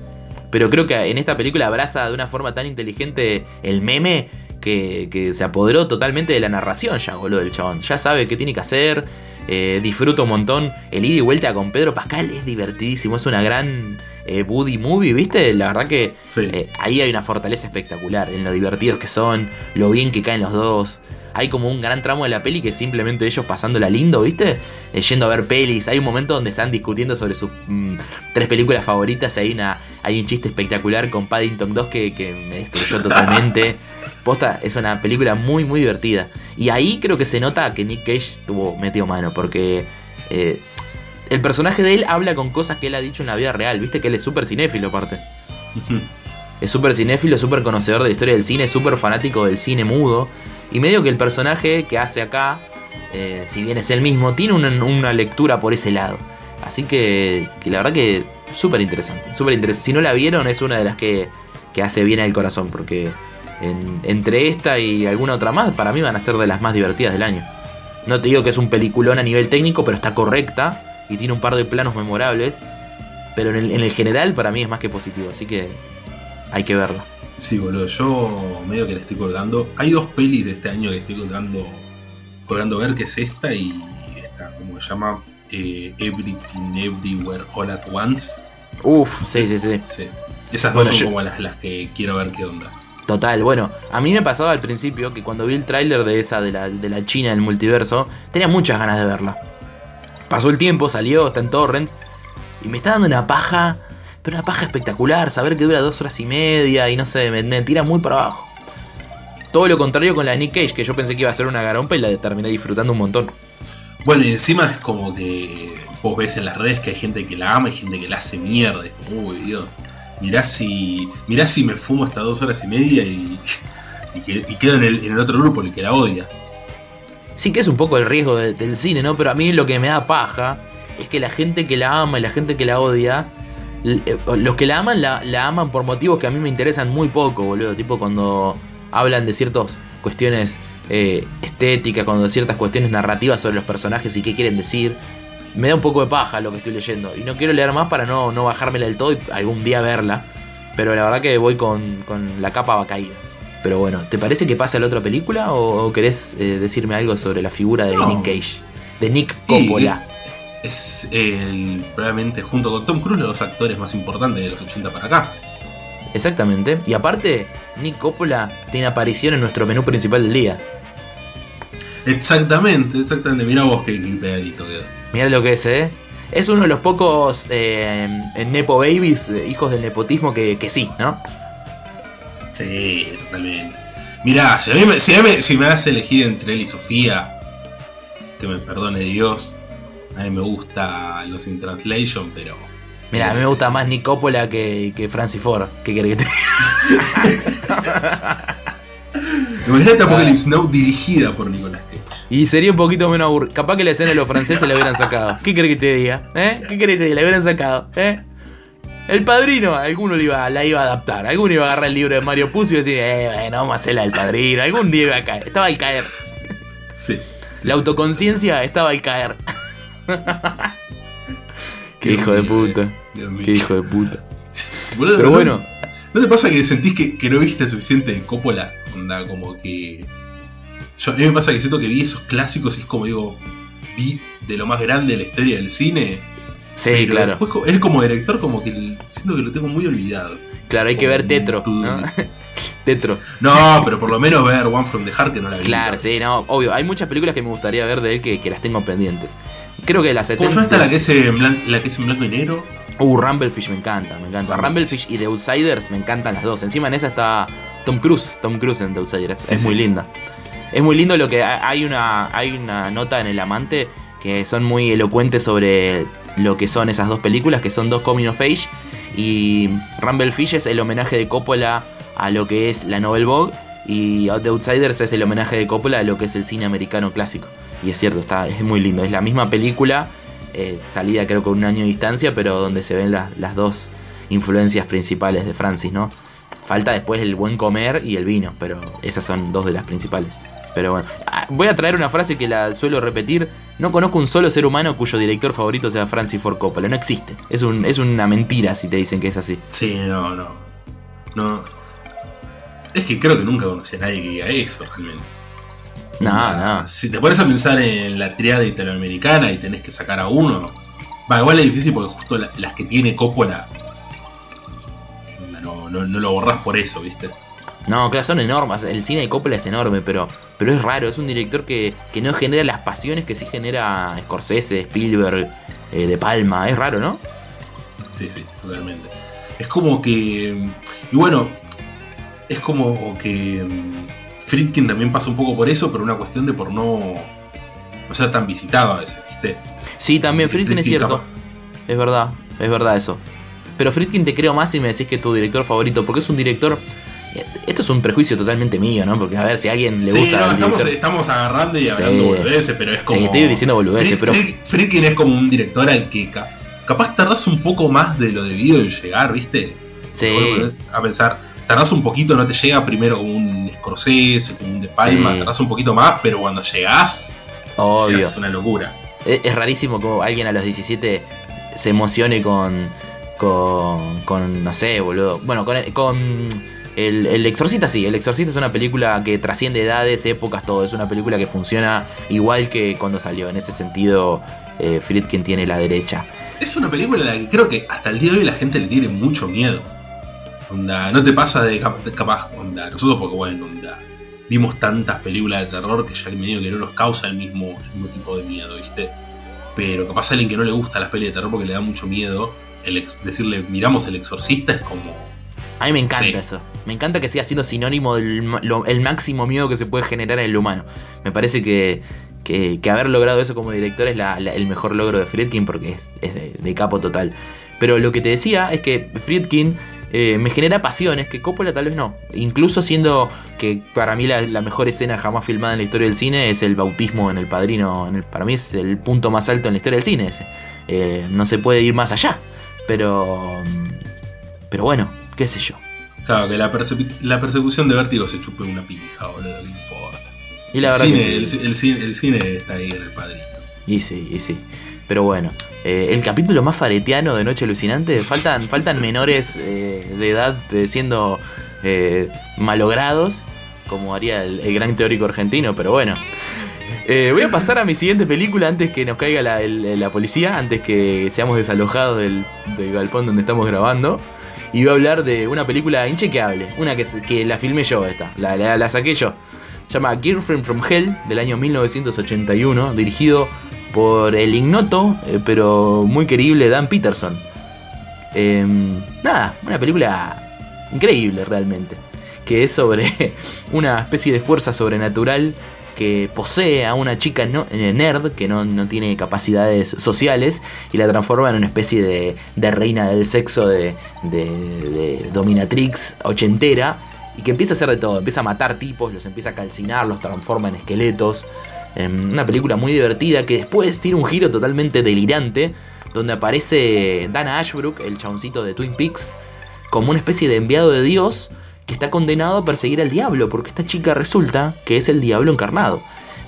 Pero creo que en esta película abraza de una forma tan inteligente el meme que, se apoderó totalmente de la narración ya, boludo, del chabón. Ya sabe qué tiene que hacer, eh, disfruta un montón. El ida y vuelta con Pedro Pascal es divertidísimo, es una gran eh, Buddy movie, ¿viste? La verdad que eh, ahí hay una fortaleza espectacular en lo divertidos que son, lo bien que caen los dos hay como un gran tramo de la peli que es simplemente ellos pasándola lindo, ¿viste? Eh, yendo a ver pelis. Hay un momento donde están discutiendo sobre sus mm, tres películas favoritas. Hay, una, hay un chiste espectacular con Paddington 2 que, me destruyó totalmente. Posta, es una película muy, muy divertida. Y ahí creo que se nota que Nick Cage tuvo metido mano, porque eh, el personaje de él habla con cosas que él ha dicho en la vida real. Viste que él es súper cinéfilo, aparte. es súper cinéfilo, súper conocedor de la historia del cine, súper fanático del cine mudo. Y medio que el personaje que hace acá, eh, si bien es el mismo, tiene una, lectura por ese lado. Así que, la verdad que súper interesante, súper interesante. Si no la vieron, es una de las que, hace bien al corazón, porque entre esta y alguna otra más, para mí van a ser de las más divertidas del año. No te digo que es un peliculón a nivel técnico, pero está correcta y tiene un par de planos memorables. Pero en el, general para mí es más que positivo, así que hay que verla. Sí, boludo, yo medio que la estoy colgando. Hay dos pelis de este año que estoy colgando, colgando ver, que es esta y esta, como se llama, eh, Everything Everywhere All at Once. Uf, sí, sí, sí. Esas dos son como las, las que quiero ver qué onda. Total, bueno, a mí me pasaba al principio que cuando vi el tráiler de esa, de la, de la China del multiverso, tenía muchas ganas de verla. Pasó el tiempo, salió, está en Torrents, y me está dando una paja, pero una paja espectacular, saber que dura dos horas y media y no sé, me, tira muy para abajo. Todo lo contrario con la Nick Cage, que yo pensé que iba a ser una garompa y la terminé disfrutando un montón. Bueno, y encima es como que vos ves en las redes que hay gente que la ama y gente que la hace mierda. uy, Dios mirá si, mirá si me fumo hasta dos horas y media y, y, quedo en el, otro grupo, el que la odia. Sí que es un poco el riesgo del cine, ¿no? Pero a mí lo que me da paja es que la gente que la ama y la gente que la odia, eh, los que la aman la, aman por motivos que a mí me interesan muy poco, boludo. Tipo cuando hablan de ciertas cuestiones eh, estéticas, cuando de ciertas cuestiones narrativas sobre los personajes y qué quieren decir me da un poco de paja lo que estoy leyendo. Y no quiero leer más para no, no bajármela del todo y algún día verla. Pero la verdad que voy con, la capa caída. Pero bueno, ¿te parece que pasa la otra película o, querés eh, decirme algo sobre la figura de Nick Cage? De Nick Coppola. Es el, probablemente junto con Tom Cruise los dos actores más importantes de los 80 para acá. Exactamente. Y aparte, Nick Coppola tiene aparición en nuestro menú principal del día. Exactamente, exactamente. Mira vos qué, qué pedadito quedó. Mira lo que es, ¿eh? Es uno de los pocos eh, Nepo Babies, eh, hijos del nepotismo, que, sí, ¿no? Sí, totalmente. Mirá, si, me, si, me, si me das elegir entre él y Sofía, que me perdone Dios, a mí me gusta los in translation, pero. Mira, a mí me gusta más Nicopola que, que Francis Ford. ¿Qué querés que te Imagínate Apocalypse Now dirigida por Nicolás Cage. Y sería un poquito menos aburrido. Capaz que la escena de los franceses la hubieran sacado. ¿Qué crees que te diga? ¿Eh? ¿Qué crees que te diga? La hubieran sacado. ¿Eh? El padrino, alguno iba, la iba a adaptar. Alguno iba a agarrar el libro de Mario Puzo y decir, eh, bueno, vamos a hacer la del padrino. Algún día iba a caer. Estaba al caer. Sí. la autoconciencia estaba al caer. Qué, hijo de puta. Qué hijo de puta. Pero bueno. ¿No te pasa que sentís que, que no viste suficiente de Coppola? Onda, como que. Yo, a mí me pasa que siento que vi esos clásicos y es como digo, vi de lo más grande de la historia del cine. Sí, pero claro. Después, él como director, como que siento que lo tengo muy olvidado. Claro, hay que ver Tetro. ¿no? Tetro. No, pero por lo menos ver One from the Heart que no la vi. Claro, sí, no, obvio. Hay muchas películas que me gustaría ver de él que, que las tengo pendientes. Creo que las 70. ¿Cómo está la que, es en blanco, la que es en blanco y negro? Uh, Rumblefish me encanta, me encanta. Rumblefish y The Outsiders me encantan las dos. Encima en esa está Tom Cruise, Tom Cruise en The Outsiders. es muy linda. Es muy lindo lo que hay una, hay una nota en El Amante que son muy elocuentes sobre lo que son esas dos películas, que son dos coming of age. Y Rumblefish es el homenaje de Coppola a lo que es la Novel Vogue. Y The Outsiders es el homenaje de Coppola a lo que es el cine americano clásico. Y es cierto, está, es muy lindo. Es la misma película eh, salida creo con un año de distancia, pero donde se ven las dos influencias principales de Francis, ¿no? Falta después el buen comer y el vino, pero esas son dos de las principales. Pero bueno, ah, voy a traer una frase que la suelo repetir. No conozco un solo ser humano cuyo director favorito sea Francis Ford Coppola. No existe. Es, un, es una mentira si te dicen que es así. Sí, no, no. No. Es que creo que nunca conocí a nadie que diga eso realmente. No, no. Si te pones a pensar en la triada italoamericana y tenés que sacar a uno. Va, igual es difícil porque justo las que tiene Coppola. No, no, lo borrás por eso, ¿viste? No, claro, son enormes. El cine de Coppola es enorme, pero, pero es raro. Es un director que, no genera las pasiones que sí genera Scorsese, Spielberg, eh, De Palma. Es raro, ¿no? Sí, sí, totalmente. Es como que. Y bueno, es como que Friedkin también pasa un poco por eso, pero una cuestión de por no, no ser tan visitado a veces, ¿viste? Sí, también Friedkin, es cierto. Es verdad, es verdad eso. Pero Friedkin te creo más si me decís que es tu director favorito, porque es un director. Esto es un prejuicio totalmente mío, ¿no? Porque a ver si a alguien le gusta. Sí, no, estamos, estamos, agarrando y hablando boludeces, pero es como. Sí, estoy diciendo boludeces, pero. Friedkin es como un director al que capaz tardás un poco más de lo debido en llegar, ¿viste? Sí. A pensar, tardás un poquito, no te llega primero como un Scorsese, como un De Palma, tardás un poquito más, pero cuando llegás, Obvio. Es una locura. Es, rarísimo como alguien a los 17 se emocione con. con. con. no sé, boludo. Bueno, con. con el, el, Exorcista sí, El Exorcista es una película que trasciende edades, épocas, todo. Es una película que funciona igual que cuando salió. En ese sentido, eh, Friedkin tiene la derecha. Es una película a la que creo que hasta el día de hoy la gente le tiene mucho miedo. Onda, no te pasa de, capaz, onda, nosotros porque bueno, onda, vimos tantas películas de terror que ya medio que no nos causa el mismo, mismo tipo de miedo, ¿viste? Pero capaz a alguien que no le gusta las pelis de terror porque le da mucho miedo, el decirle miramos el exorcista es como... A mí me encanta eso. Me encanta que siga siendo sinónimo del el máximo miedo que se puede generar en el humano. Me parece que, que, haber logrado eso como director es el mejor logro de Friedkin porque es, de, capo total. Pero lo que te decía es que Friedkin eh, me genera pasiones que Coppola tal vez no. Incluso siendo que para mí la, mejor escena jamás filmada en la historia del cine es el bautismo en el padrino. En el, para mí es el punto más alto en la historia del cine ese. Eh, no se puede ir más allá. Pero. Pero bueno, qué sé yo. Claro, que la, persecución de vértigo se chupe una pija, boludo, no importa. Y la el, verdad cine, el, cine, el, cine, está ahí en el padrino. Y sí, y sí. Pero bueno, eh, el capítulo más faretiano de Noche Alucinante, faltan, faltan menores eh, de edad siendo eh, malogrados, como haría el, gran teórico argentino, pero bueno. voy a pasar a mi siguiente película antes que nos caiga la, policía, antes que seamos desalojados del, galpón donde estamos grabando. Y voy a hablar de una película inchequeable, una que, que la filmé yo esta, la, la saqué yo. Se llama Girlfriend from Hell del año 1981, dirigido por el ignoto, eh, pero muy querible Dan Peterson. Em, nada, una película increíble realmente, que es sobre una especie de fuerza sobrenatural que posee a una chica eh, nerd que no, tiene capacidades sociales y la transforma en una especie de, reina del sexo de, de, dominatrix ochentera y que empieza a hacer de todo, empieza a matar tipos, los empieza a calcinar, los transforma en esqueletos. Em, una película muy divertida que después tiene un giro totalmente delirante, donde aparece Dana Ashbrook, el chaboncito de Twin Peaks, como una especie de enviado de Dios que está condenado a perseguir al diablo, porque esta chica resulta que es el diablo encarnado.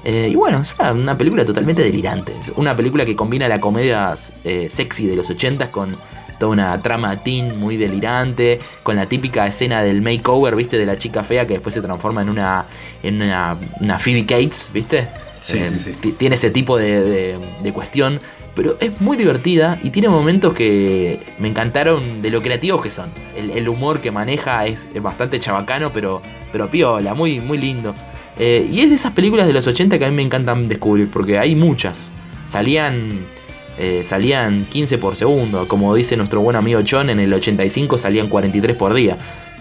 Eh, y bueno, es una, película totalmente delirante. Una película que combina la comedia eh, sexy de los 80 con toda una trama teen muy delirante, con la típica escena del makeover, ¿viste? De la chica fea que después se transforma en una, en una, una Phoebe Cates, ¿viste? Sí, sí, sí. Tiene ese tipo de, de, cuestión, pero es muy divertida y tiene momentos que me encantaron de lo creativos que son. El, humor que maneja es, bastante chabacano, pero, pero piola, muy, muy lindo. Eh, y es de esas películas de los 80 que a mí me encantan descubrir, porque hay muchas. Salían eh, salían 15 por segundo. Como dice nuestro buen amigo John, en el 85 salían 43 por día.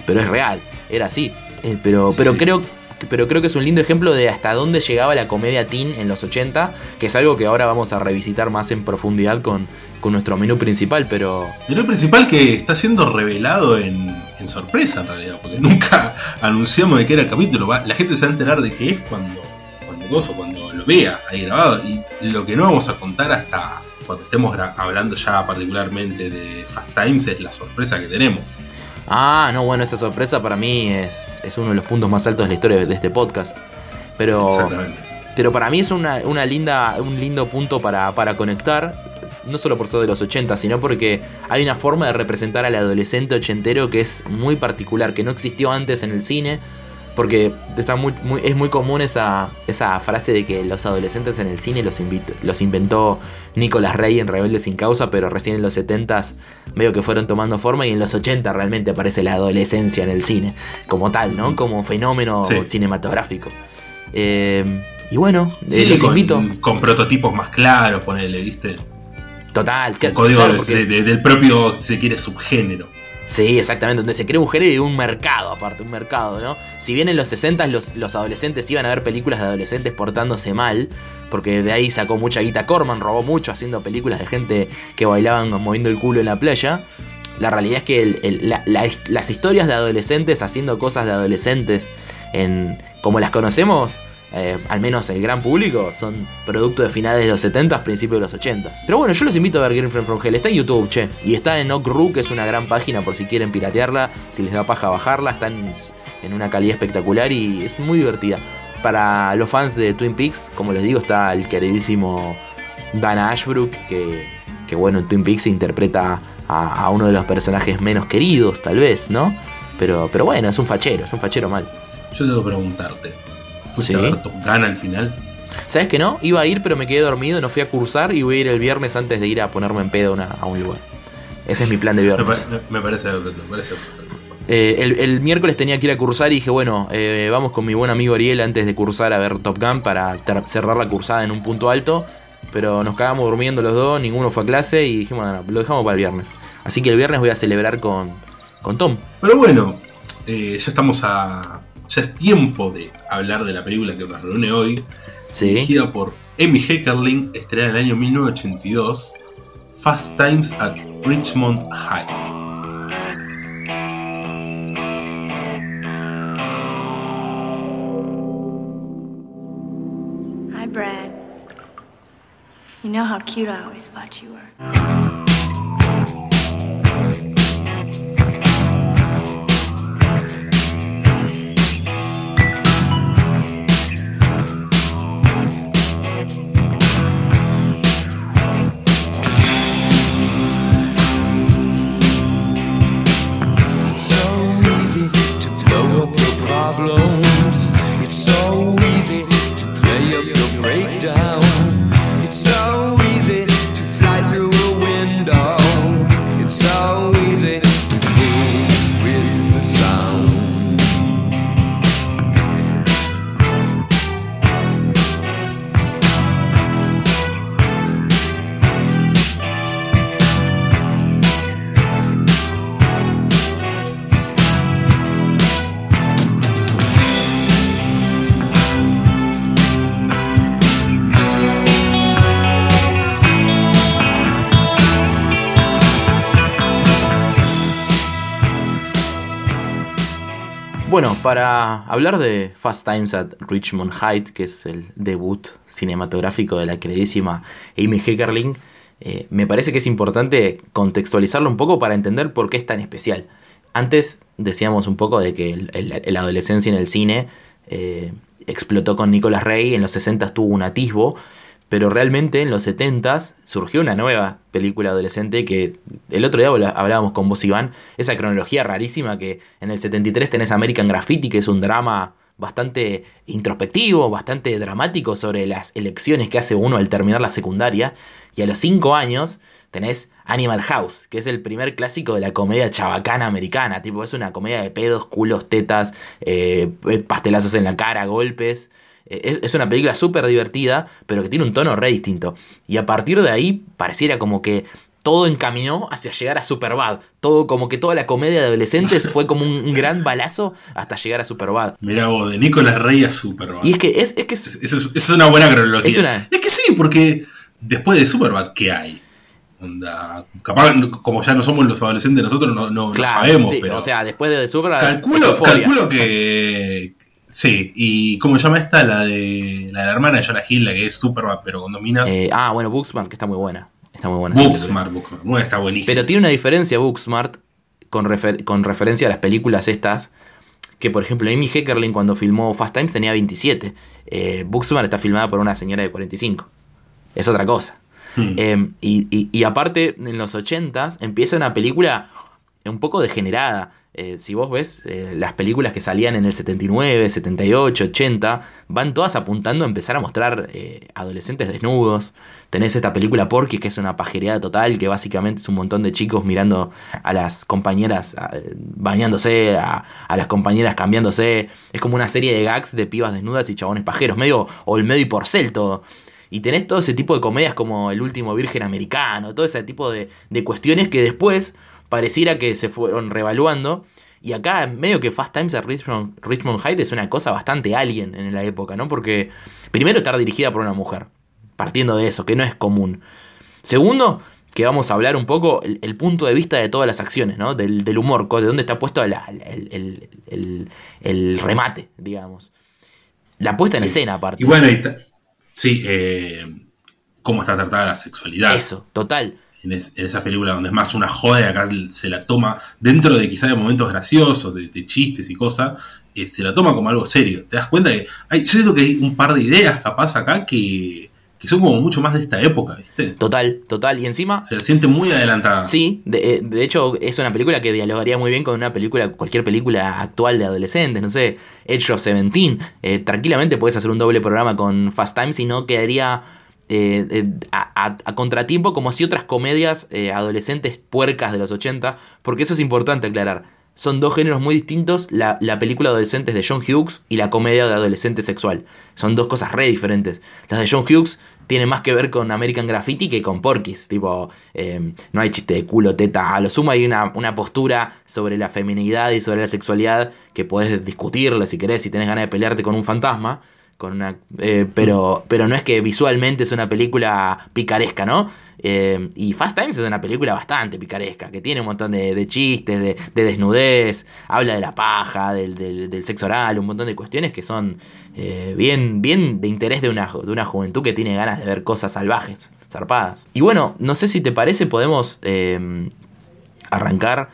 Pero es real, era así. Eh, pero pero creo pero creo que es un lindo ejemplo de hasta dónde llegaba la comedia teen en los 80, que es algo que ahora vamos a revisitar más en profundidad con, con nuestro menú principal, pero... Menú principal que está siendo revelado en, en, sorpresa en realidad, porque nunca anunciamos de qué era el capítulo. La gente se va a enterar de qué es cuando, cuando, cuando lo vea ahí grabado, y lo que no vamos a contar hasta, cuando estemos hablando ya particularmente de Fast Times, es la sorpresa que tenemos. Ah, no, bueno, esa sorpresa para mí es, uno de los puntos más altos de la historia de este podcast. Pero, Exactamente. Pero para mí es una, linda, un lindo punto para, para conectar no solo por ser de los 80, sino porque hay una forma de representar al adolescente ochentero que es muy particular, que no existió antes en el cine, porque está muy, es muy común esa, esa frase de que los adolescentes en el cine los, los inventó Nicolas Rey en Rebelde sin causa, pero recién en los 70 medio que fueron tomando forma y en los 80 realmente aparece la adolescencia en el cine, como tal, ¿no? Como fenómeno cinematográfico. Eh, y bueno, eh, les invito. Con prototipos más claros, ponele, ¿viste? Total. El código del propio, se quiere, subgénero. Sí, exactamente, donde se crea un género y un mercado, aparte, un mercado, ¿no? Si bien en los 60 los, los adolescentes iban a ver películas de adolescentes portándose mal, porque de ahí sacó mucha guita Corman, robó mucho haciendo películas de gente que bailaban moviendo el culo en la playa. La realidad es que las historias de adolescentes haciendo cosas de adolescentes en, como las conocemos eh, al menos el gran público, son producto de finales de los 70, principios de los 80. Pero bueno, yo los invito a ver Girlfriend from Hell. Está en YouTube, che. Y está en Okru, que es una gran página por si quieren piratearla, si les da paja bajarla. Está en, una calidad espectacular y es muy divertida. para los fans de Twin Peaks, como les digo, está el queridísimo Dana Ashbrook, que, que bueno, en Twin Peaks interpreta a, uno de los personajes menos queridos, tal vez, ¿no? Pero, pero bueno, es un fachero, es un fachero mal. Yo tengo que preguntarte, ¿fuiste a ver Top Gun al final? ¿Sabes que no? Iba a ir, pero me quedé dormido, no fui a cursar y voy a ir el viernes antes de ir a ponerme en pedo a un lugar. Ese es mi plan de viernes. Me, parece, me parece eh, el, miércoles tenía que ir a cursar y dije, bueno, eh, vamos con mi buen amigo Ariel antes de cursar a ver Top Gun para cerrar la cursada en un punto alto. Pero nos cagamos durmiendo los dos, ninguno fue a clase y dijimos, bueno, lo dejamos para el viernes. Así que el viernes voy a celebrar con, con Tom. Pero bueno, eh, ya estamos a. Ya es tiempo de hablar de la película que nos reúne hoy. Dirigida por Emmy Heckerling, estrenada en el año 1982. Fast Times at Richmond High. You know how cute I always thought you were. flow Bueno, para hablar de Fast Times at Richmond Heights, que es el debut cinematográfico de la queridísima Amy Heckerling, eh, me parece que es importante contextualizarlo un poco para entender por qué es tan especial. Antes decíamos un poco de que la adolescencia en el cine eh, explotó con Nicolas Rey, en los 60 tuvo un atisbo, pero realmente en los 70 surgió una nueva película adolescente que el otro día hablábamos con vos, Iván, esa cronología rarísima que en el 73 tenés American Graffiti, que es un drama bastante introspectivo, bastante dramático sobre las elecciones que hace uno al terminar la secundaria, y a los 5 años tenés Animal House, que es el primer clásico de la comedia chabacana americana, tipo es una comedia de pedos, culos, tetas, eh, pastelazos en la cara, golpes. Eh, es, una película súper divertida, pero que tiene un tono re distinto. Y a partir de ahí pareciera como que todo encaminó hacia llegar a Superbad. Todo, como que toda la comedia de adolescentes fue como un, gran balazo hasta llegar a Superbad. Mira vos, de Nicolas Rey a Superbad. Y es que es, que es, una buena cronología. Es, que sí, porque después de Superbad, ¿qué hay? Onda, capaz, como ya no somos los adolescentes nosotros, no, no, sabemos. pero o sea, después de Superbad. Calculo, calculo que, Sí, y ¿cómo se llama esta? La de la, hermana de Jonah Hill, la que es super pero con dominas. Eh, ah, bueno, Booksmart, que está muy buena. Está muy buena. Booksmart, Booksmart, está buenísima. Pero tiene una diferencia Booksmart con, con referencia a las películas estas. Que por ejemplo, Amy Heckerling cuando filmó Fast Times tenía 27. Eh, Booksmart está filmada por una señora de 45. Es otra cosa. Hmm. Eh, y, y, aparte, en los 80s empieza una película un poco degenerada. Eh, si vos ves eh, las películas que salían en el 79, 78, 80, van todas apuntando a empezar a mostrar eh, adolescentes desnudos. Tenés esta película Porky, que es una pajereada total, que básicamente es un montón de chicos mirando a las compañeras bañándose, a, las compañeras cambiándose. Es como una serie de gags de pibas desnudas y chabones pajeros, medio Olmedo y Porcel todo. Y tenés todo ese tipo de comedias como El último virgen americano, todo ese tipo de, de cuestiones que después pareciera que se fueron revaluando. Y acá, medio que Fast Times at Richmond, Richmond Heights es una cosa bastante alien en la época, ¿no? Porque, primero, estar dirigida por una mujer, partiendo de eso, que no es común. Segundo, que vamos a hablar un poco el, punto de vista de todas las acciones, ¿no? Del, humor, de dónde está puesto el, remate, digamos. La puesta en escena, aparte. Y bueno, sí, eh, cómo está tratada la sexualidad. Eso, total en, esa película donde es más una joda y acá se la toma dentro de quizá de momentos graciosos, de, chistes y cosas, eh, se la toma como algo serio. Te das cuenta que hay, yo siento que hay un par de ideas capaz acá que, que son como mucho más de esta época, ¿viste? Total, total. Y encima. Se la siente muy adelantada. Sí, de, eh, de, hecho es una película que dialogaría muy bien con una película, cualquier película actual de adolescentes, no sé, Edge of Seventeen. Eh, tranquilamente puedes hacer un doble programa con Fast Times y no quedaría. Eh, a, a, contratiempo como si otras comedias adolescentes puercas de los 80, porque eso es importante aclarar son dos géneros muy distintos, la, la, película de adolescentes de John Hughes y la comedia de adolescente sexual. Son dos cosas re diferentes. Las de John Hughes tienen más que ver con American Graffiti que con Porky's. Tipo, eh, no hay chiste de culo, teta. A lo sumo hay una, una, postura sobre la feminidad y sobre la sexualidad que podés discutirla si querés, si tenés ganas de pelearte con un fantasma. Con una, eh, pero, pero no es que visualmente es una película picaresca, ¿no? Eh, y Fast Times es una película bastante picaresca, que tiene un montón de, de chistes, de, de, desnudez, habla de la paja, del, del, del, sexo oral, un montón de cuestiones que son eh, bien, bien de interés de una, de una juventud que tiene ganas de ver cosas salvajes, zarpadas. Y bueno, no sé si te parece, podemos eh, arrancar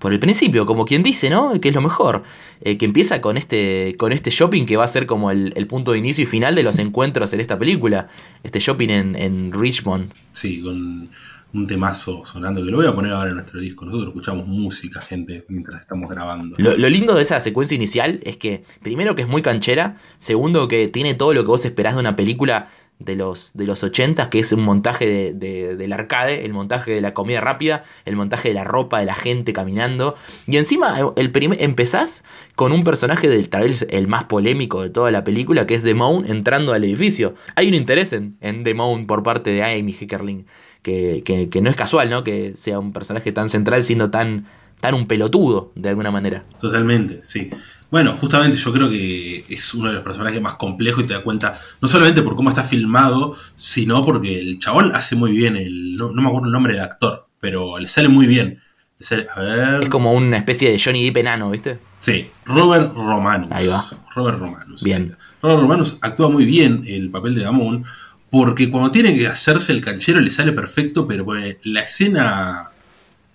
por el principio, como quien dice, ¿no? Que es lo mejor. Eh, que empieza con este, con este shopping que va a ser como el, el, punto de inicio y final de los encuentros en esta película. Este shopping en, en, Richmond. Sí, con un temazo sonando, que lo voy a poner ahora en nuestro disco. Nosotros escuchamos música, gente, mientras estamos grabando. Lo, lo lindo de esa secuencia inicial es que, primero que es muy canchera, segundo que tiene todo lo que vos esperás de una película de los, de los 80, que es un montaje de, de, del arcade, el montaje de la comida rápida, el montaje de la ropa, de la gente caminando. Y encima el primer, empezás con un personaje del tal vez el más polémico de toda la película, que es Demone entrando al edificio. Hay un interés en, en Demone por parte de Amy Hickerling, que, que, que no es casual, ¿no? Que sea un personaje tan central siendo tan tan un pelotudo, de alguna manera. Totalmente, sí. Bueno, justamente yo creo que es uno de los personajes más complejos y te das cuenta, no solamente por cómo está filmado, sino porque el chabón hace muy bien, el, no, no me acuerdo el nombre del actor, pero le sale muy bien. Le sale, a ver... Es como una especie de Johnny Depp enano, ¿viste? Sí, Robert Romanus. Ahí va. Robert Romanus. Bien. Robert Romanus actúa muy bien el papel de Damon, porque cuando tiene que hacerse el canchero le sale perfecto, pero la escena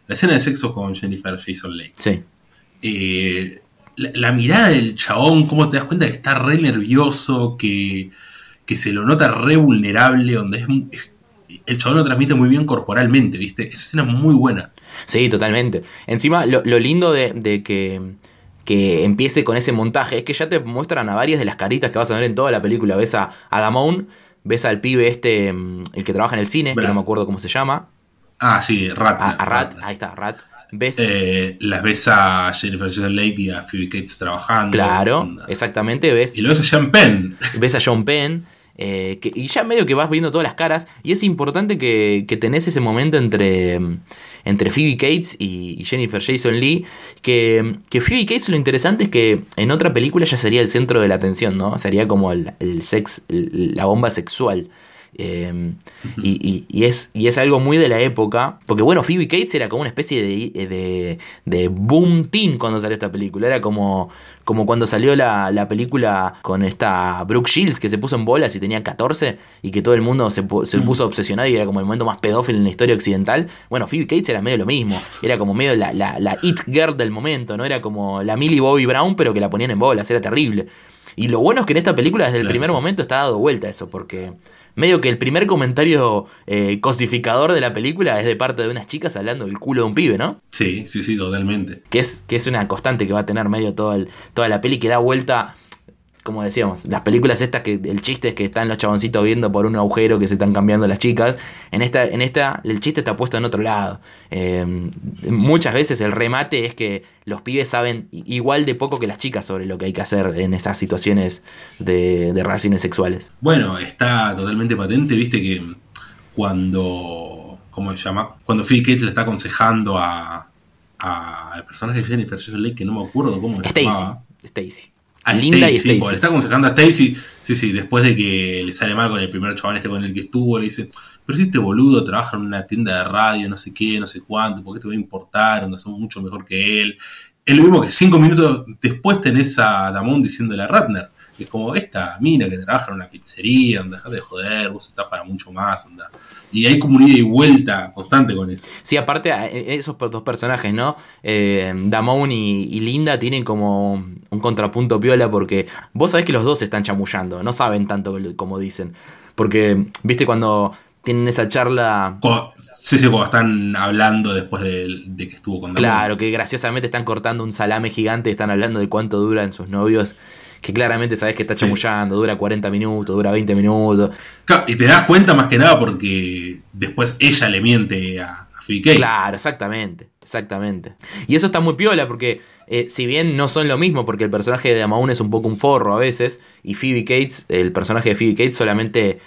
la escena de sexo con Jennifer Jason Leigh. Sí. Eh, la, la, mirada del chabón, cómo te das cuenta que está re nervioso, que, que se lo nota re vulnerable, donde es, es, el chabón lo transmite muy bien corporalmente, ¿viste? Esa escena es muy buena. Sí, totalmente. Encima, lo, lo lindo de, de que que empiece con ese montaje es que ya te muestran a varias de las caritas que vas a ver en toda la película. Ves a, a Damone, ves al pibe este, el que trabaja en el cine, que no me acuerdo cómo se llama. Ah, sí, Rat. A, a Rat, ahí está, Rat. ¿Ves? Eh, las ves a Jennifer Jason Leigh y a Phoebe Cates trabajando. Claro, exactamente, ves. Y lo ves a Sean Penn. Ves a Sean Penn. Eh, que, y ya medio que vas viendo todas las caras. Y es importante que, que tenés ese momento entre, entre Phoebe Cates y, y, Jennifer Jason Lee. Que, que Phoebe Cates lo interesante es que en otra película ya sería el centro de la atención, ¿no? Sería como el, el sex, el, la bomba sexual. Eh, y, y, y, es, y es algo muy de la época. Porque bueno, Phoebe Cates era como una especie de, de, de boom teen cuando salió esta película. Era como, como cuando salió la, la, película con esta Brooke Shields que se puso en bolas y tenía 14 y que todo el mundo se, se puso obsesionado y era como el momento más pedófilo en la historia occidental. Bueno, Phoebe Cates era medio lo mismo. Era como medio la, la, la it girl del momento, ¿no? Era como la Millie Bobby Brown, pero que la ponían en bolas. Era terrible. Y lo bueno es que en esta película desde el primer momento está dado vuelta eso, porque medio que el primer comentario eh, cosificador de la película es de parte de unas chicas hablando del culo de un pibe, ¿no? Sí, sí, sí, totalmente. Que es, que es una constante que va a tener medio todo el, toda la peli que da vuelta. Como decíamos, las películas estas que el chiste es que están los chaboncitos viendo por un agujero que se están cambiando las chicas. En esta, en esta el chiste está puesto en otro lado. Eh, muchas veces el remate es que los pibes saben igual de poco que las chicas sobre lo que hay que hacer en estas situaciones de, de relaciones sexuales. Bueno, está totalmente patente, viste que cuando. ¿Cómo se llama? Cuando Phil Cates le está aconsejando a. al personaje de Jennifer Jason Leigh, que no me acuerdo cómo se llamaba. Stacy. A Linda Stacey, y Stacy. Le está aconsejando a Stacy, sí, sí, después de que le sale mal con el primer chabón este con el que estuvo, le dice, pero si este boludo trabaja en una tienda de radio, no sé qué, no sé cuánto, ¿por qué te va a importar? Donde son mucho mejor que él. Es lo mismo que cinco minutos después tenés a Damon diciéndole a Ratner, Es como esta mina que trabaja en una pizzería, onda, dejate de joder, vos estás para mucho más, onda. Y hay como una ida y vuelta constante con eso. Sí, aparte, esos dos personajes, ¿no? Eh, Damone y, Linda tienen como un contrapunto piola porque vos sabés que los dos están chamullando, no saben tanto como dicen. Porque, viste, cuando tienen esa charla. sí, sí, cuando están hablando después de, que estuvo con Damone. Claro, que graciosamente están cortando un salame gigante y están hablando de cuánto duran sus novios que claramente sabes que está chamullando, dura 40 minutos, dura 20 minutos. y te das cuenta más que nada porque después ella le miente a, Phoebe Cates. Claro, exactamente, exactamente. Y eso está muy piola porque eh, si bien no son lo mismo, porque el personaje de Amaun es un poco un forro a veces, y Phoebe Cates, el personaje de Phoebe Cates solamente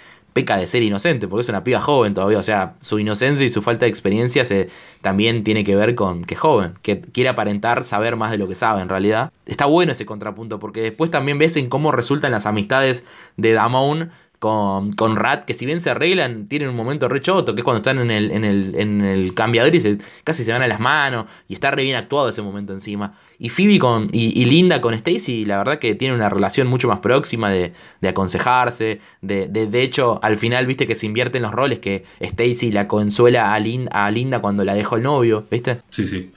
de ser inocente, porque es una piba joven todavía, o sea, su inocencia y su falta de experiencia se, también tiene que ver con que es joven, que quiere aparentar saber más de lo que sabe en realidad. Está bueno ese contrapunto, porque después también ves en cómo resultan las amistades de Damon con, con Rat, que si bien se arreglan, tienen un momento re choto, que es cuando están en el, en el, en el cambiador y se, casi se van a las manos, y está re bien actuado ese momento encima. Y Phoebe con, y, Linda con Stacy, la verdad que tiene una relación mucho más próxima de, de aconsejarse, de, de, de, hecho, al final, viste que se invierten los roles, que Stacy la consuela a, a Linda cuando la dejó el novio, ¿viste? Sí, sí.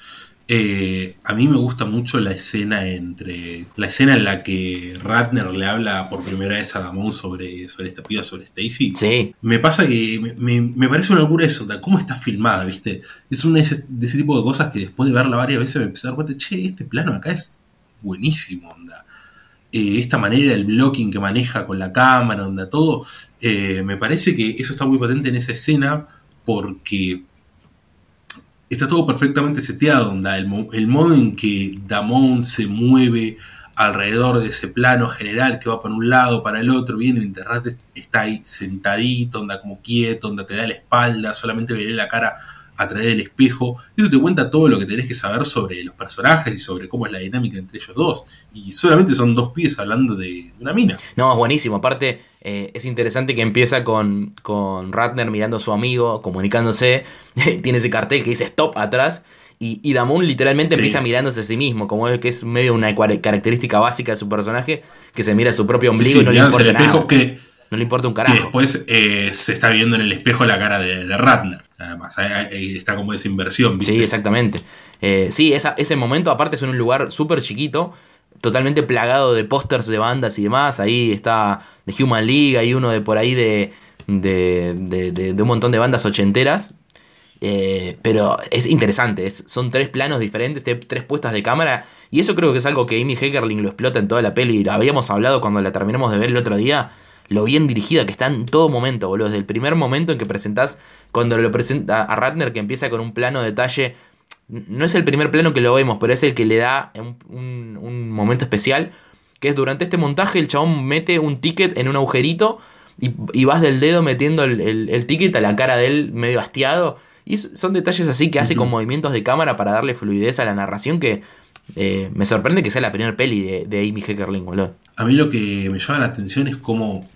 Eh, a mí me gusta mucho la escena entre. La escena en la que Ratner le habla por primera vez a Damon sobre, sobre esta piba, sobre Stacy. Sí. Me pasa que me, parece una locura eso, cómo está filmada, ¿viste? Es un de ese, tipo de cosas que después de verla varias veces me empecé a dar cuenta, che, este plano acá es buenísimo, onda. Eh, esta manera, el blocking que maneja con la cámara, onda, todo. Eh, me parece que eso está muy potente en esa escena porque está todo perfectamente seteado, onda. El, modo en que Damon se mueve alrededor de ese plano general que va para un lado, para el otro, viene Interrat está ahí sentadito, onda como quieto, onda te da la espalda, solamente veré la cara a través del espejo. Eso te cuenta todo lo que tenés que saber sobre los personajes y sobre cómo es la dinámica entre ellos dos. Y solamente son dos pies hablando de una mina. No, es buenísimo. Aparte, eh, es interesante que empieza con, con Ratner mirando a su amigo, comunicándose. Tiene ese cartel que dice stop atrás. Y, y Damon literalmente empieza mirándose a sí mismo, como que es medio una característica básica de su personaje, que se mira a su propio ombligo y no le importa nada. Que, no le importa un carajo. Que después eh, se está viendo en el espejo la cara de, de Ratner. Además, ahí, está como esa inversión. Sí, exactamente. Eh, sí, ese momento aparte es en un lugar súper chiquito, totalmente plagado de pósters de bandas y demás. Ahí está The Human League, hay uno de por ahí de, de, un montón de bandas ochenteras. Eh, pero es interesante, son tres planos diferentes, tres puestas de cámara. Y eso creo que es algo que Amy Heckerling lo explota en toda la peli. Habíamos hablado cuando la terminamos de ver el otro día lo bien dirigida que está en todo momento, boludo. Desde el primer momento en que presentás, cuando lo presenta a Ratner, que empieza con un plano de detalle. No es el primer plano que lo vemos, pero es el que le da un, momento especial. Que es durante este montaje, el chabón mete un ticket en un agujerito y, vas del dedo metiendo el, ticket a la cara de él medio hastiado. Y son detalles así que hace con movimientos de cámara para darle fluidez a la narración que eh, me sorprende que sea la primera peli de, de Amy Heckerling, boludo. A mí lo que me llama la atención es cómo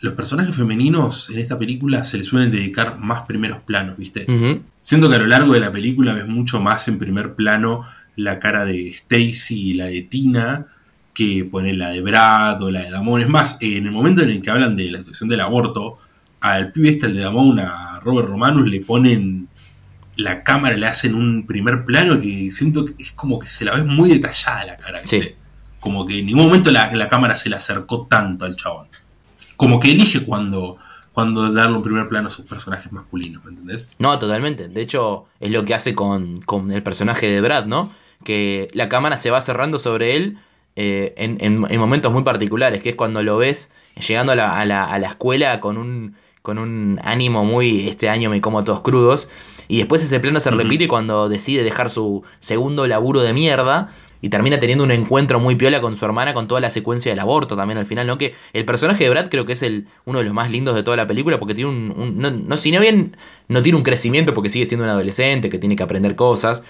los personajes femeninos en esta película se les suelen dedicar más primeros planos, ¿viste? Siento que a lo largo de la película ves mucho más en primer plano la cara de Stacy y la de Tina que poner la de Brad o la de Damon. Es más, en el momento en el que hablan de la situación del aborto, al pibe este, el de Damon, a Robert Romanus, le ponen la cámara, le hacen un primer plano que siento que es como que se la ve muy detallada la cara, ¿viste? Como que en ningún momento la, la cámara se le acercó tanto al chabón como que elige cuando, cuando darle un primer plano a sus personajes masculinos, ¿me entendés? No, totalmente. De hecho, es lo que hace con, el personaje de Brad, ¿no? Que la cámara se va cerrando sobre él eh, en, momentos muy particulares, que es cuando lo ves llegando a la, a la, escuela con un, con un ánimo muy, este año me como todos crudos, y después ese plano se repite cuando decide dejar su segundo laburo de mierda y termina teniendo un encuentro muy piola con su hermana con toda la secuencia del aborto también al final, ¿no? Que el personaje de Brad creo que es el, uno de los más lindos de toda la película porque tiene un... no, no, si no bien no tiene un crecimiento porque sigue siendo un adolescente que tiene que aprender cosas,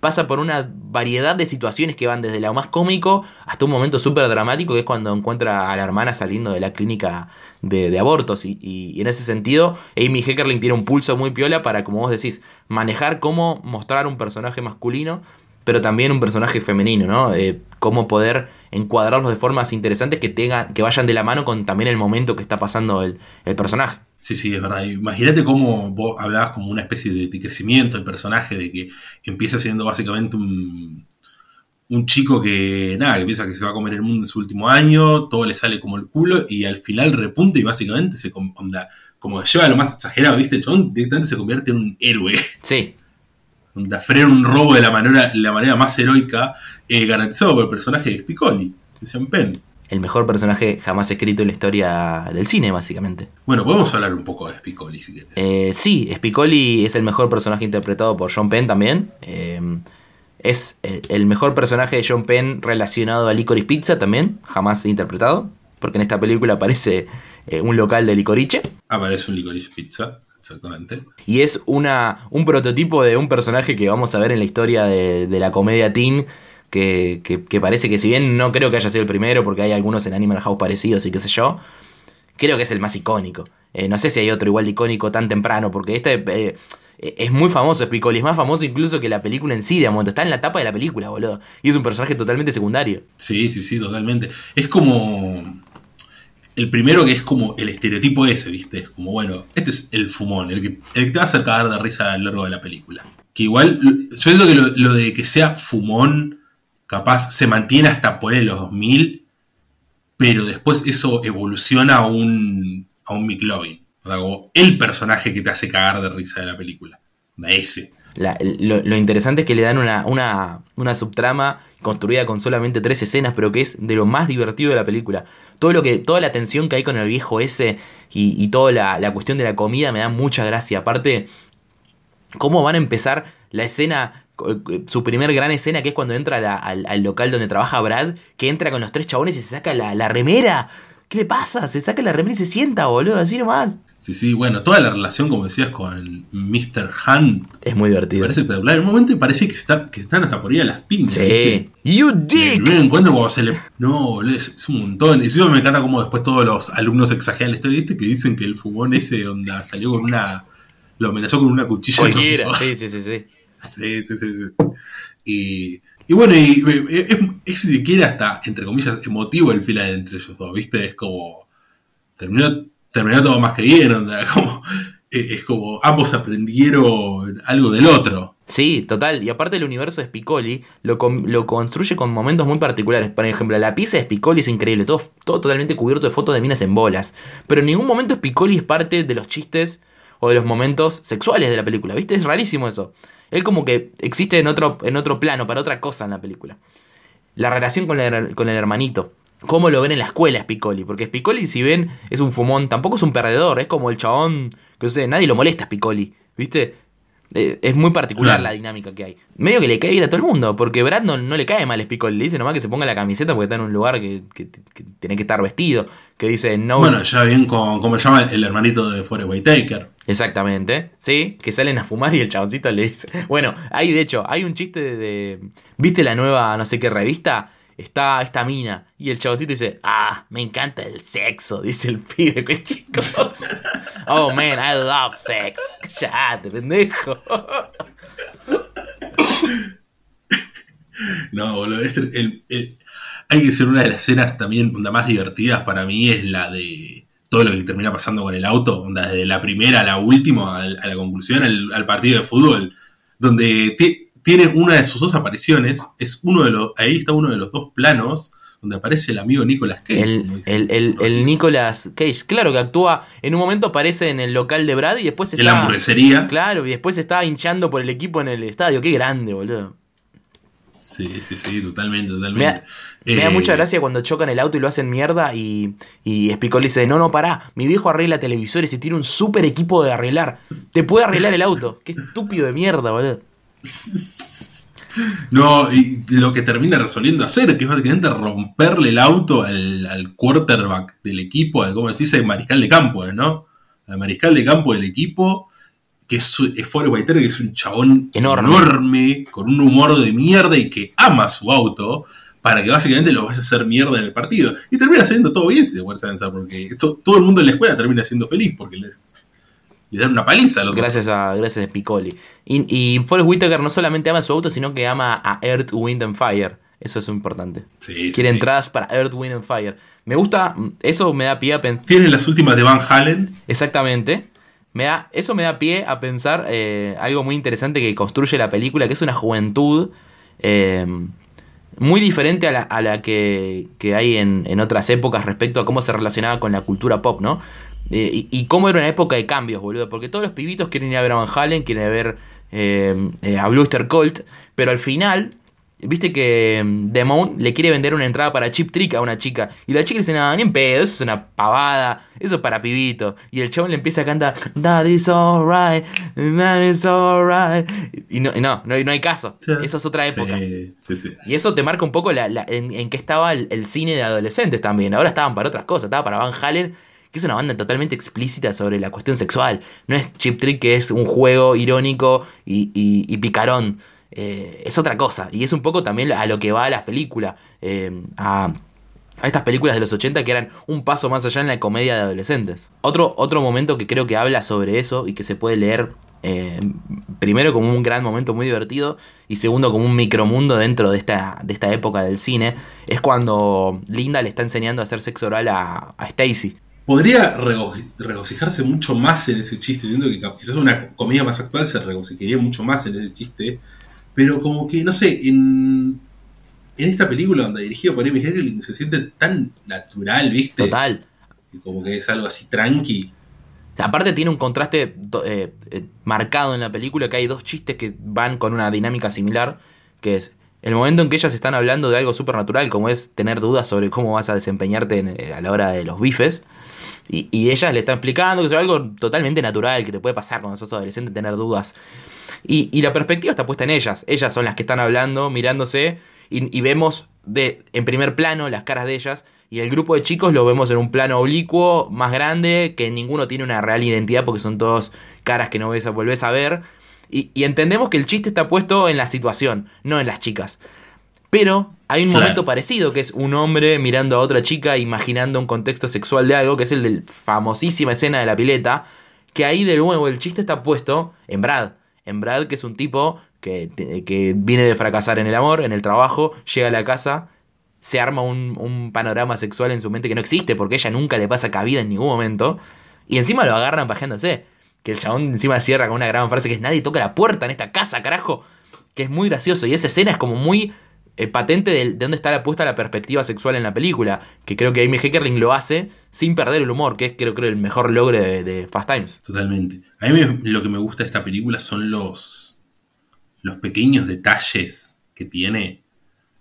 pasa por una variedad de situaciones que van desde lo más cómico hasta un momento súper dramático que es cuando encuentra a la hermana saliendo de la clínica de, abortos y, y, en ese sentido Amy Heckerling tiene un pulso muy piola para, como vos decís, manejar cómo mostrar un personaje masculino pero también un personaje femenino, ¿no? Eh, cómo poder encuadrarlos de formas interesantes que tengan, que vayan de la mano con también el momento que está pasando el, personaje. Sí, sí, es verdad. Imagínate cómo vos hablabas como una especie de, crecimiento del personaje, de que empieza siendo básicamente un, un chico que, nada, que piensa que se va a comer el mundo en su último año, todo le sale como el culo y al final repunta y básicamente se onda, como lleva lo más exagerado, ¿viste? El chabón directamente se convierte en un héroe. Sí. Onda, frena un robo de la manera, la manera más heroica, eh, garantizado por el personaje de Spicoli, Sean Penn. El mejor personaje jamás escrito en la historia del cine, básicamente. Bueno, podemos hablar un poco de Spicoli si quieres. Eh, sí, Spicoli es el mejor personaje interpretado por John Penn también. Eh, es el mejor personaje de John Penn relacionado a Licorice Pizza también, jamás interpretado, porque en esta película aparece un local de licoriche. Aparece un Licorice Pizza, exactamente. Y es una, un prototipo de un personaje que vamos a ver en la historia de, la comedia teen, que, que, parece que si bien no creo que haya sido el primero, porque hay algunos en Animal House parecidos y qué sé yo, creo que es el más icónico. Eh, no sé si hay otro igual de icónico tan temprano, porque este... Eh, es muy famoso Spicoli, es más famoso incluso que la película en sí, de momento. Está en la tapa de la película, boludo. Y es un personaje totalmente secundario. Sí, sí, sí, totalmente. Es como. El primero que es como el estereotipo ese, ¿viste? Es como, bueno, este es el fumón, el que, el que te va a hacer cagar de risa a lo largo de la película. Que igual, yo siento que lo, de que sea fumón, capaz se mantiene hasta por los 2000, pero después eso evoluciona a un, a un McLovin el personaje que te hace cagar de risa de la película. ese. Lo, interesante es que le dan una, una, subtrama construida con solamente tres escenas, pero que es de lo más divertido de la película. Todo lo que, toda la tensión que hay con el viejo ese y, toda la, cuestión de la comida me da mucha gracia. Aparte, cómo van a empezar la escena, su primer gran escena, que es cuando entra al, local donde trabaja Brad, que entra con los tres chabones y se saca la, la remera. ¿Qué le pasa? Se saca la remera y se sienta, boludo, así nomás. Sí, sí, bueno, toda la relación, como decías, con Mr. Hunt. Es muy divertido. Parece espectacular. En un momento parece que, está, que están hasta por ahí a las pinzas. Sí. You dick. El primer encuentro cuando se le. No, es, un montón. Y eso me encanta como después todos los alumnos exageran la historia, ¿viste? Que dicen que el fumón ese, onda, salió con una. Lo amenazó con una cuchilla. Cualquiera. Sí, sí, sí, sí. Sí, sí, sí, sí. Y. Y bueno, y, es, es, siquiera hasta, entre comillas, emotivo el final entre ellos dos, ¿viste? Es como. Terminó terminó todo más que bien, como, eh, es como ambos aprendieron algo del otro. Sí, total. Y aparte el universo de Spicoli lo, lo, construye con momentos muy particulares. Por ejemplo, la pieza de Spicoli es increíble, todo, todo totalmente cubierto de fotos de minas en bolas. Pero en ningún momento Spicoli es parte de los chistes o de los momentos sexuales de la película. ¿Viste? Es rarísimo eso. Él como que existe en otro, en otro plano, para otra cosa en la película. La relación con con el hermanito cómo lo ven en la escuela Spicoli. Porque Spicoli, si ven, es un fumón, tampoco es un perdedor, es como el chabón, que no sé, nadie lo molesta a Spicoli, ¿viste? Eh, es muy particular la dinámica que hay. Medio que le cae bien a todo el mundo, porque Brad no, le cae mal a Spicoli, le dice nomás que se ponga la camiseta porque está en un lugar que, tiene que estar vestido, que dice no... Bueno, ya bien con, ¿cómo se llama? El hermanito de Forrest Whitaker. Exactamente, sí, que salen a fumar y el chaboncito le dice... Bueno, hay de hecho, hay un chiste de... ¿Viste la nueva no sé qué revista? está esta mina. Y el chavosito dice, ah, me encanta el sexo, dice el pibe, cualquier cosa. oh man, I love sex. te pendejo. no, boludo, este, hay que ser una de las escenas también una más divertidas para mí es la de todo lo que termina pasando con el auto, desde la primera a la última, a, la conclusión, al, partido de fútbol, donde tiene una de sus dos apariciones, es uno de los, ahí está uno de los dos planos donde aparece el amigo Nicolas Cage. El, el, Nicolas Cage, claro, que actúa, en un momento aparece en el local de Brad y después está... En la hamburguesería. Claro, y después está hinchando por el equipo en el estadio, qué grande, boludo. Sí, sí, sí, totalmente, totalmente. Me da, mucha eh, gracia cuando chocan el auto y lo hacen mierda y, y Spicoli dice, no, no, pará, mi viejo arregla televisores y tiene un súper equipo de arreglar. Te puede arreglar el auto. Qué estúpido de mierda, boludo. No, y lo que termina resolviendo hacer, que es básicamente romperle el auto al, quarterback del equipo, al, como decís, el mariscal de campo, ¿no? Al mariscal de campo del equipo, que es, es Forrest que es un chabón enorme. con un humor de mierda y que ama su auto, para que básicamente lo vaya a hacer mierda en el partido. Y termina siendo todo bien si te porque todo el mundo en la escuela termina siendo feliz, porque les, le dan una paliza a los Gracias a, gracias a Piccoli. Y, y Forrest Whitaker no solamente ama su auto, sino que ama a Earth, Wind and Fire. Eso es importante. Sí, Quiere sí. entradas para Earth, Wind and Fire. Me gusta, eso me da pie a pensar. Tiene las últimas de Van Halen. Exactamente. Me da, eso me da pie a pensar eh, algo muy interesante que construye la película, que es una juventud eh, muy diferente a la, a la que, que hay en, en otras épocas respecto a cómo se relacionaba con la cultura pop, ¿no? Eh, y, cómo era una época de cambios, boludo. Porque todos los pibitos quieren ir a ver a Van Halen, quieren ver eh, eh, a Bluster Colt, pero al final Viste que mm, Demon le quiere vender una entrada para Chip Trick a una chica. Y la chica le dice, no, ni en pedo, eso es una pavada, eso es para pibito. Y el chabón le empieza a cantar, Daddy's alright, Daddy's alright. Y no, y no, no, hay- no hay caso. Eso es otra época. Sí, sí, sí. Y eso te marca un poco la, la- en, en qué estaba el, el cine de adolescentes también. Ahora estaban para otras cosas. Estaba para Van Halen, que es una banda totalmente explícita sobre la cuestión sexual. No es Chip Trick, que es un juego irónico y, y- y picarón. Eh, es otra cosa. Y es un poco también a lo que va a las películas. eh, a, estas películas de los 80 que eran un paso más allá en la comedia de adolescentes. Otro, otro momento que creo que habla sobre eso y que se puede leer eh, primero como un gran momento muy divertido y segundo como un micromundo dentro de esta, de esta época del cine es cuando Linda le está enseñando a hacer sexo oral a, Stacy. Podría rego- regocijarse mucho más en ese chiste. Siento que quizás una comedia más actual se regocijaría mucho más en ese chiste. Pero como que, no sé, en, en esta película donde dirigido por Amy Heckerling se siente tan natural, ¿viste? Total. Y como que es algo así tranqui. Aparte tiene un contraste eh, eh, marcado en la película que hay dos chistes que van con una dinámica similar, que es el momento en que ellas están hablando de algo supernatural, como es tener dudas sobre cómo vas a desempeñarte en- eh, a la hora de los bifes, y, y ella le está explicando que es algo totalmente natural que te puede pasar cuando sos adolescente, tener dudas. Y, y la perspectiva está puesta en ellas. Ellas son las que están hablando, mirándose, y, y vemos de, en primer plano las caras de ellas. Y el grupo de chicos lo vemos en un plano oblicuo, más grande, que ninguno tiene una real identidad porque son todos caras que no ves, volvés a ver. Y, y entendemos que el chiste está puesto en la situación, no en las chicas. Pero hay un Claro. momento parecido, que es un hombre mirando a otra chica, imaginando un contexto sexual de algo, que es el de la famosísima escena de la pileta, que ahí de nuevo el chiste está puesto en Brad. En Brad, que es un tipo que, que viene de fracasar en el amor, en el trabajo, llega a la casa, se arma un, un panorama sexual en su mente que no existe, porque ella nunca le pasa cabida en ningún momento, y encima lo agarran pajeándose. Que el chabón encima cierra con una gran frase que es nadie toca la puerta en esta casa, carajo. Que es muy gracioso. Y esa escena es como muy eh, patente de, de dónde está la puesta la perspectiva sexual en la película. Que creo que Amy Heckerling lo hace sin perder el humor, que es creo, creo el mejor logro de, de Fast Times. Totalmente. A mí me- lo que me gusta de esta película son los, los pequeños detalles que tiene.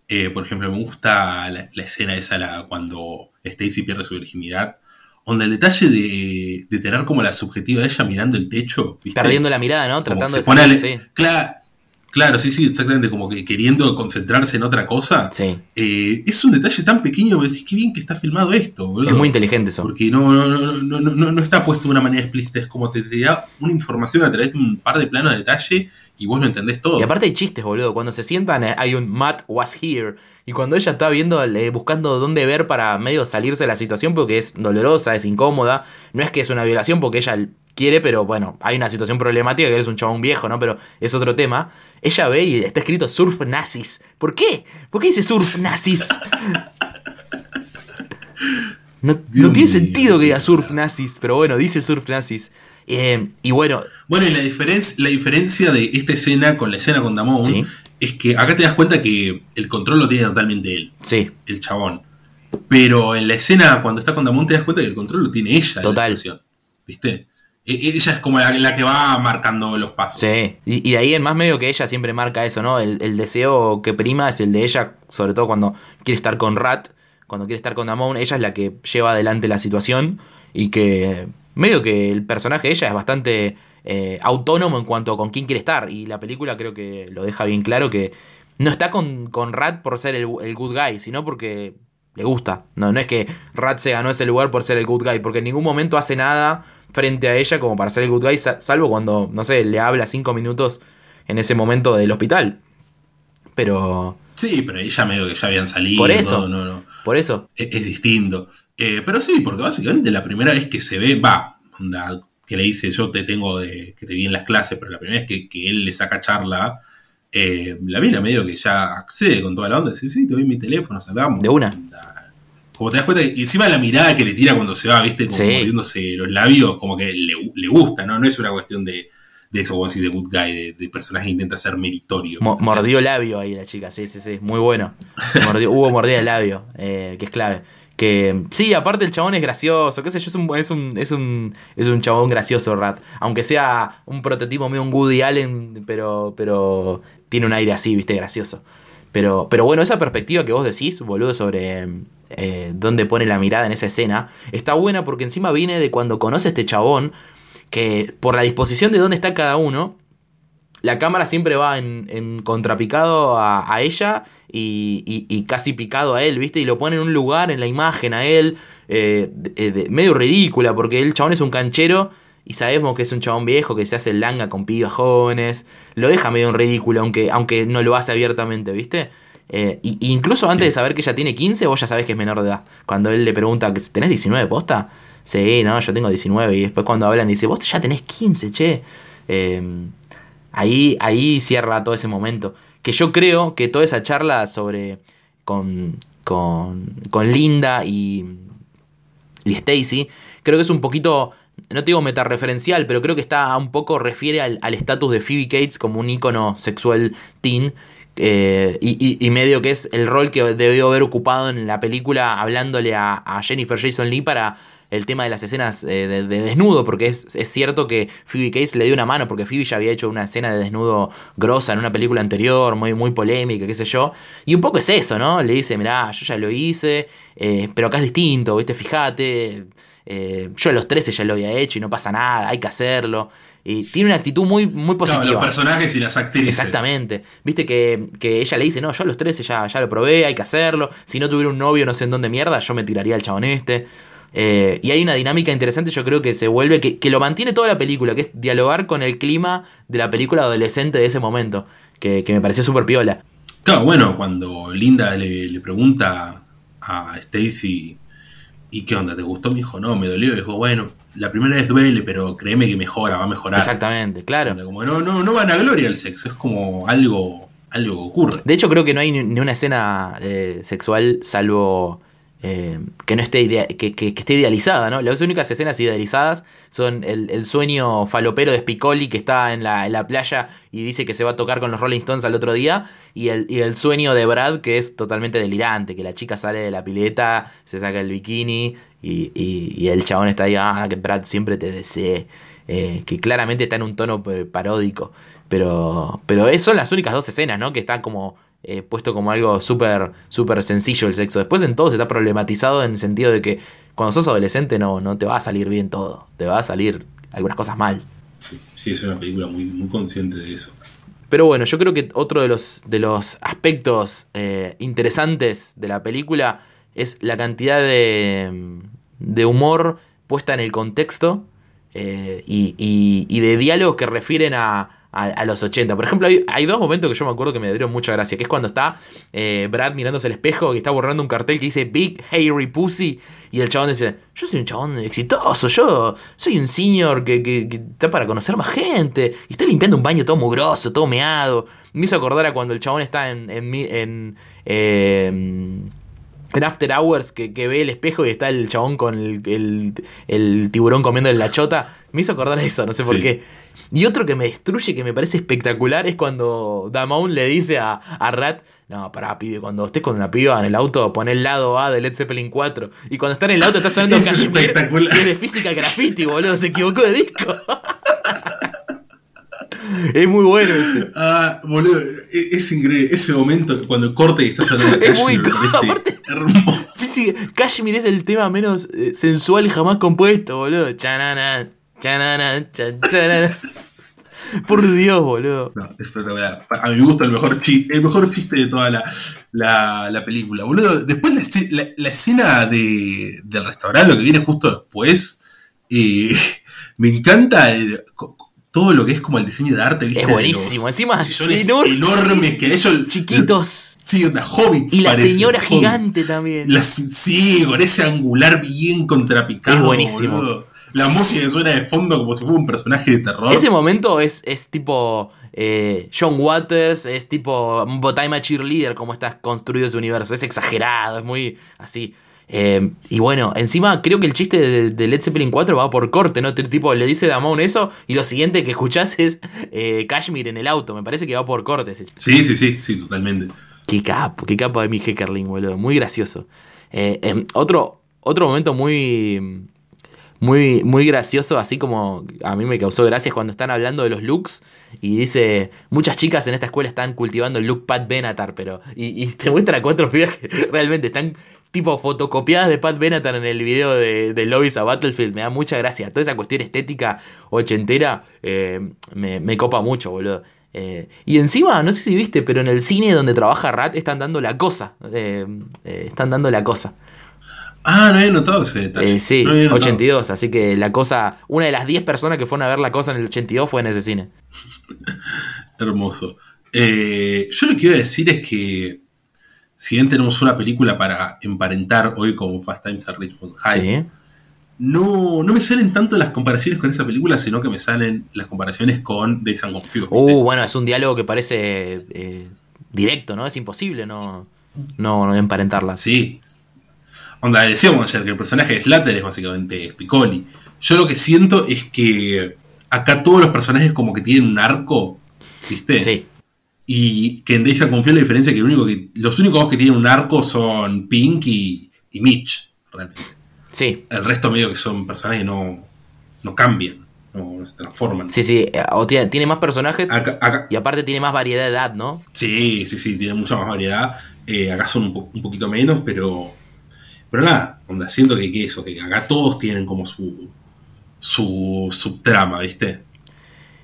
Eh, por ejemplo, me gusta la, la escena esa la, cuando Stacy pierde su virginidad. Donde el detalle de, de tener como la subjetiva de ella mirando el techo. ¿viste? Perdiendo la mirada, ¿no? Como Tratando de pone a le- salir, sí. Cla- Claro, sí, sí, exactamente. Como que queriendo concentrarse en otra cosa. Sí. Eh, es un detalle tan pequeño que decís, qué bien que está filmado esto, boludo. Es muy inteligente eso. Porque no, no, no, no, no, no, no está puesto de una manera explícita, es como te, te da una información a través de un par de planos de detalle y vos lo entendés todo. Y aparte hay chistes, boludo. Cuando se sientan eh, hay un Matt was here. Y cuando ella está viendo, eh, buscando dónde ver para medio salirse de la situación porque es dolorosa, es incómoda. No es que es una violación porque ella quiere, pero bueno, hay una situación problemática que eres un chabón viejo, ¿no? Pero es otro tema. Ella ve y está escrito surf nazis. ¿Por qué? ¿Por qué dice surf nazis? No, no tiene sentido que diga surf nazis, pero bueno, dice surf nazis. Eh, y bueno, Bueno, y la, diferencia la diferencia de esta escena con la escena con Damon Sí. es que acá te das cuenta que el control lo tiene totalmente él, sí, el chabón. Pero en la escena cuando está con Damon te das cuenta que el control lo tiene ella. la Total. situación, ¿Viste? E- ella es como la, la que va marcando los pasos. Sí, y, y de ahí en más medio que ella siempre marca eso, ¿no? El, el deseo que prima es el de ella, sobre todo cuando quiere estar con Rat, cuando quiere estar con Damon, ella es la que lleva adelante la situación y que medio que el personaje de ella es bastante eh, autónomo en cuanto a con quién quiere estar y la película creo que lo deja bien claro que no está con, con Rat por ser el, el good guy, sino porque le gusta. No, no es que Rat se ganó ese lugar por ser el good guy, porque en ningún momento hace nada frente a ella como para ser el good guy, sa- salvo cuando, no sé, le habla cinco minutos en ese momento del hospital. Pero, Sí, pero ella medio que ya habían salido. Por eso. No, no, no. por eso, es, es distinto. Eh, pero sí, porque básicamente la primera vez que se ve, va, onda, que le dice, yo te tengo de, que te vi en las clases, pero la primera vez que, que él le saca charla, eh, la mina medio que ya accede con toda la onda, dice, sí, te doy mi teléfono, salgamos. De una. Como te das cuenta, y encima la mirada que le tira cuando se va, viste, como Sí. mordiéndose los labios, como que le, le gusta, ¿no? No es una cuestión de, de eso, como decís, de good guy, de, de personaje que intenta ser meritorio. Mo- mordió labio ahí la chica, sí, sí, sí, muy bueno. Mordió- hubo mordida de labio, eh, que es clave. Sí, aparte el chabón es gracioso, qué sé yo, es un, es un, es un, es un chabón gracioso, Rat. Aunque sea un prototipo medio un Woody Allen, pero, pero tiene un aire así, viste, gracioso. Pero, pero bueno, esa perspectiva que vos decís, boludo, sobre eh, dónde pone la mirada en esa escena, está buena porque encima viene de cuando conoce a este chabón, que por la disposición de dónde está cada uno, la cámara siempre va en, en contrapicado a, a ella y, y- y casi picado a él, ¿viste? Y lo pone en un lugar en la imagen a él, eh, de- de- medio ridícula, porque el chabón es un canchero y sabemos que es un chabón viejo que se hace langa con pibas jóvenes. Lo deja medio en ridículo, aunque, aunque no lo hace abiertamente, ¿viste? Eh, y, y incluso antes Sí. de saber que ella tiene 15, vos ya sabés que es menor de edad. Cuando él le pregunta, ¿tenés 19 posta? Sí, no, yo tengo 19. Y después cuando hablan dice, vos ya tenés 15, che. Eh, Ahí, ahí cierra todo ese momento. Que yo creo que toda esa charla sobre. con. con, con Linda y. y Stacy. Creo que es un poquito. No te digo metareferencial, pero creo que está un poco. refiere al estatus de Phoebe Cates como un ícono sexual teen. eh, y medio que es el rol que debió haber ocupado en la película hablándole a, a Jennifer Jason Lee para el tema de las escenas eh, de, de desnudo, porque es, es cierto que Phoebe Cates le dio una mano, porque Phoebe ya había hecho una escena de desnudo grosa en una película anterior, muy, muy polémica, qué sé yo. Y un poco es eso, ¿no? Le dice, mirá, yo ya lo hice, eh, pero acá es distinto, ¿viste? Fíjate, eh, yo a los 13 ya lo había hecho y no pasa nada, hay que hacerlo. Y tiene una actitud muy, muy positiva. los personajes y las actrices. Exactamente. Viste que, que ella le dice, no, yo a los 13 ya, ya lo probé, hay que hacerlo. Si no tuviera un novio no sé en dónde mierda, yo me tiraría al chabón este. Eh, y hay una dinámica interesante, yo creo que se vuelve, que, que lo mantiene toda la película, que es dialogar con el clima de la película adolescente de ese momento, que, que me pareció súper piola. Claro, bueno, cuando Linda le, le pregunta a Stacy, ¿y qué onda? ¿Te gustó? Me dijo, no, me dolió. Dijo, bueno, la primera vez duele, pero créeme que mejora, va a mejorar. Exactamente, claro. Como no, no, no van a gloria el sexo, es como algo, algo que ocurre. De hecho, creo que no hay ni, ni una escena eh, sexual salvo eh, que no esté que, esté idealizada, ¿no? Las únicas escenas idealizadas son el, el sueño falopero de Spicoli que está en la, playa y dice que se va a tocar con los Rolling Stones al otro día, y el, y el sueño de Brad que es totalmente delirante, que la chica sale de la pileta, se saca el bikini y, y- el chabón está ahí, ah, que Brad siempre te desee. eh, que claramente está en un tono eh, paródico. Pero, pero son las únicas dos escenas, ¿no? Que están como eh, puesto como algo súper súper sencillo el sexo. Después en todo se está problematizado en el sentido de que cuando sos adolescente no, no te va a salir bien todo. Te va a salir algunas cosas mal. Sí, sí, es una película muy, muy consciente de eso. Pero bueno, yo creo que otro de los, de los aspectos eh, interesantes de la película es la cantidad de, de humor puesta en el contexto eh, y, y- y de diálogos que refieren a, a- los 80. Por ejemplo, hay, dos momentos que yo me acuerdo que me dieron mucha gracia, que es cuando está eh, Brad mirándose al espejo y está borrando un cartel que dice Big Hairy Pussy y el chabón dice, yo soy un chabón exitoso, yo soy un senior que, está para conocer más gente y está limpiando un baño todo mugroso, todo meado. Me hizo acordar a cuando el chabón está en... en, en, eh, en After Hours que, que ve el espejo y está el chabón con el, el- el tiburón comiendo la chota. Me hizo acordar eso, no sé por qué. Y otro que me destruye, que me parece espectacular, es cuando Damon le dice a, a Rat, no, pará, pibe, cuando estés con una piba en el auto, pon el lado A de Led Zeppelin 4. Y cuando está en el auto está sonando es Kashmir, espectacular. es de física graffiti, boludo, se equivocó de disco. es muy bueno ese. Ah, boludo, e- es, increíble. Ese momento, cuando corte y está sonando Es muy Kashmir, me parece aparte- hermoso. Sí, sí, Kashmir es el tema menos eh, sensual jamás compuesto, boludo. Chanana, chanana, chan, chanana. Por Dios, boludo. No, es espectacular. A mi gusto, el mejor chiste, el mejor chiste de toda la, la, la película. Boludo, después la, esce- la- la escena de, del restaurante, lo que viene justo después, eh, me encanta el- todo lo que es como el diseño de arte, ¿viste? Es De buenísimo. los Encima, sillones enorme- enormes que ellos. Chiquitos. Sí, onda hobbits. Y la parecen, señora hobbits. gigante también. Sí, con ese angular bien contrapicado. Es buenísimo. boludo. la música que suena de fondo como si fuera un personaje de terror. Ese momento es, es tipo eh, John Waters, es tipo Botaima Cheerleader, como está construido ese universo. Es exagerado, es muy así. Eh, y bueno, encima creo que el chiste de, de, Led Zeppelin 4 va por corte, ¿no? Tipo, le dice Damon eso y lo siguiente que escuchás es eh, Kashmir en el auto. Me parece que va por corte ese chiste. Sí, sí, sí, sí, totalmente. Qué capo, qué capo de mi Heckerling, boludo. Muy gracioso. Eh, otro, otro momento muy muy, muy gracioso, así como a mí me causó gracias cuando están hablando de los looks y dice, muchas chicas en esta escuela están cultivando el look Pat Benatar, pero... Y, te muestra a cuatro pibas que realmente están tipo fotocopiadas de Pat Benatar en el video de, de Lobbies a Battlefield. Me da mucha gracia. Toda esa cuestión estética ochentera eh, me, copa mucho, boludo. Eh, y encima, no sé si viste, pero en el cine donde trabaja Rat están dando la cosa. Eh, están dando la cosa. Ah, no había notado ese detalle. Sí, 82, así que la cosa, una de las 10 personas que fueron a ver la cosa en el 82 fue en ese cine. Hermoso. Yo lo que iba a decir es que si bien tenemos una película para emparentar hoy con Fast Times at Richmond High, no, no me salen tanto las comparaciones con esa película, sino que me salen las comparaciones con Days and Confused. Uh, bueno, es un diálogo que parece eh, directo, ¿no? Es imposible no, no, no emparentarla. Sí, Onda, decíamos ayer que el personaje de Slater es básicamente Piccoli. Yo lo que siento es que acá todos los personajes como que tienen un arco, ¿viste? Sí. Y que en Daisy confía la diferencia que, el único que los únicos dos que tienen un arco son Pink y, Mitch, realmente. Sí. El resto medio que son personajes que no, no cambian, no, se transforman. Sí, sí, o tiene, más personajes y aparte tiene más variedad de edad, ¿no? Sí, sí, sí, tiene mucha más variedad. Eh, acá son un poquito menos, pero pero nada, onda, siento que, eso, que acá todos tienen como su, su subtrama, ¿viste?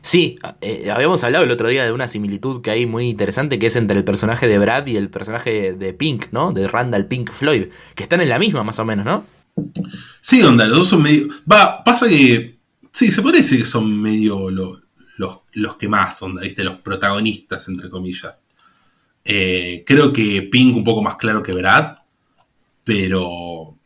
Sí, eh, habíamos hablado el otro día de una similitud que hay muy interesante que es entre el personaje de Brad y el personaje de Pink, ¿no? De Randall Pink Floyd, que están en la misma más o menos, ¿no? Sí, onda, los dos son medio... Va, pasa que... Sí, se parece que son medio los, los que más, onda, ¿viste? Los protagonistas, entre comillas. Eh, creo que Pink un poco más claro que Brad, pero.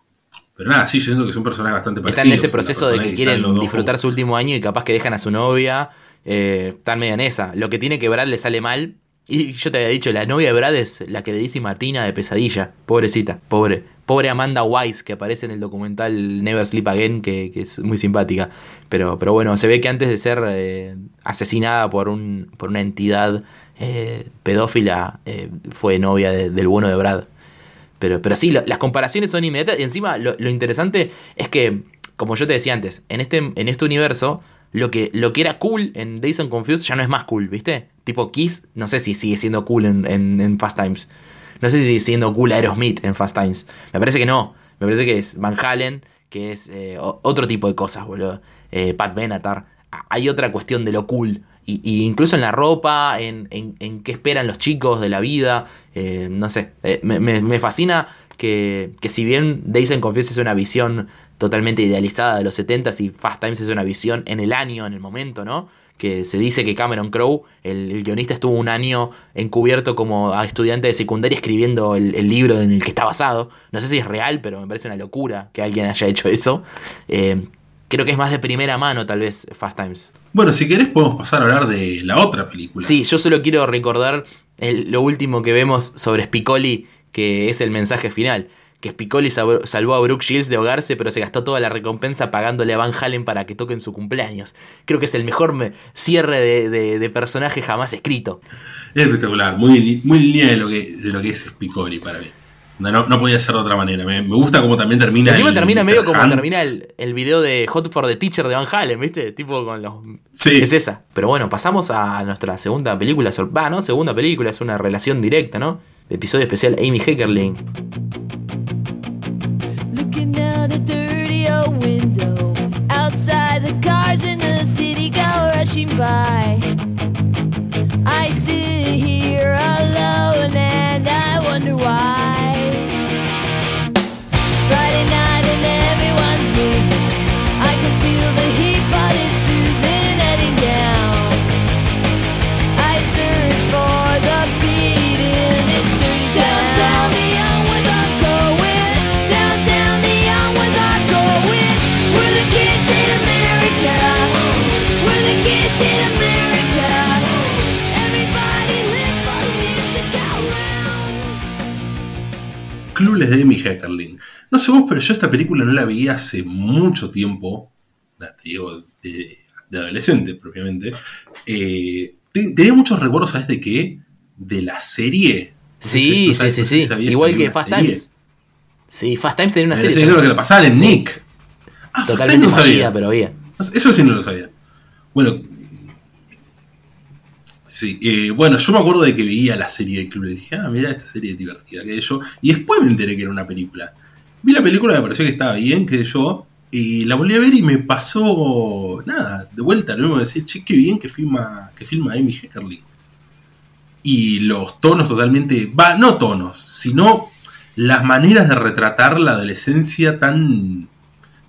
Pero nada, sí, yo siento que son personajes bastante parecidos. Están en ese proceso de que quieren disfrutar su último año y capaz que dejan a su novia. Eh, están medio en esa. Lo que tiene que Brad le sale mal. Y yo te había dicho, la novia de Brad es la que le dice Martina de pesadilla. Pobrecita, pobre. Pobre Amanda Wise, que aparece en el documental Never Sleep Again, que, es muy simpática. Pero, pero bueno, se ve que antes de ser eh, asesinada por, un, por una entidad eh, pedófila, fue novia del bueno de Brad. Pero, pero sí, las comparaciones son inmediatas. Y encima lo, interesante es que, como yo te decía antes, en este, en este universo, lo que, lo que era cool en Days and Confused ya no es más cool, ¿viste? Tipo Kiss, no sé si sigue siendo cool en, en, Fast Times. No sé si sigue siendo cool Aerosmith en Fast Times. Me parece que no. Me parece que es Van Halen, que es eh, otro tipo de cosas, boludo. Eh, Pat Benatar. Hay otra cuestión de lo cool. Y, incluso en la ropa, en, en, qué esperan los chicos de la vida. Eh, no sé, eh, me, fascina que, que, si bien Days and es una visión totalmente idealizada de los 70s y Fast Times es una visión en el año, en el momento, ¿no? Que se dice que Cameron Crowe, el, guionista, estuvo un año encubierto como estudiante de secundaria escribiendo el, libro en el que está basado. No sé si es real, pero me parece una locura que alguien haya hecho eso. Eh, creo que es más de primera mano, tal vez, Fast Times. Bueno, si querés podemos pasar a hablar de la otra película. Sí, yo solo quiero recordar lo último que vemos sobre Spicoli, que es el mensaje final. Que Spicoli salvó a Brooke Shields de ahogarse, pero se gastó toda la recompensa pagándole a Van Halen para que toque en su cumpleaños. Creo que es el mejor cierre de, personaje jamás escrito. Es espectacular, muy, muy línea de lo, que, de lo que es Spicoli para mí. No, no, podía ser de otra manera. Me, gusta cómo también termina. Encima termina medio como termina el, el, video de Hot for the Teacher de Van Halen, ¿viste? Tipo con los. Sí. Es esa. Pero bueno, pasamos a nuestra segunda película. Va, ¿no? Segunda película, es una relación directa, ¿no? Episodio especial Amy Heckerling. Looking out a dirty old window. Outside the cars in the city go rushing by. Yo esta película no la veía hace mucho tiempo. Te digo, de, adolescente propiamente. Eh, tenía muchos recuerdos, ¿sabes de qué? De la serie. Sí, sí, sí, sí. Igual que Fast Times. Sí, Fast Times tenía una serie. Yo creo que la pasaban en Nick. Ah, Totalmente no sabía, pero había. Eso sí no lo sabía. Bueno, Sí, eh, bueno, yo me acuerdo de que veía la serie de Club y dije, ah, mira, esta serie es divertida, que yo. Y después me enteré que era una película. Vi la película, me pareció que estaba bien, que yo. Y la volví a ver y me pasó. Nada, de vuelta, lo mismo decir, che, qué bien que filma, que filma Amy Heckerling. Y los tonos totalmente. Va, no tonos, sino las maneras de retratar la adolescencia tan.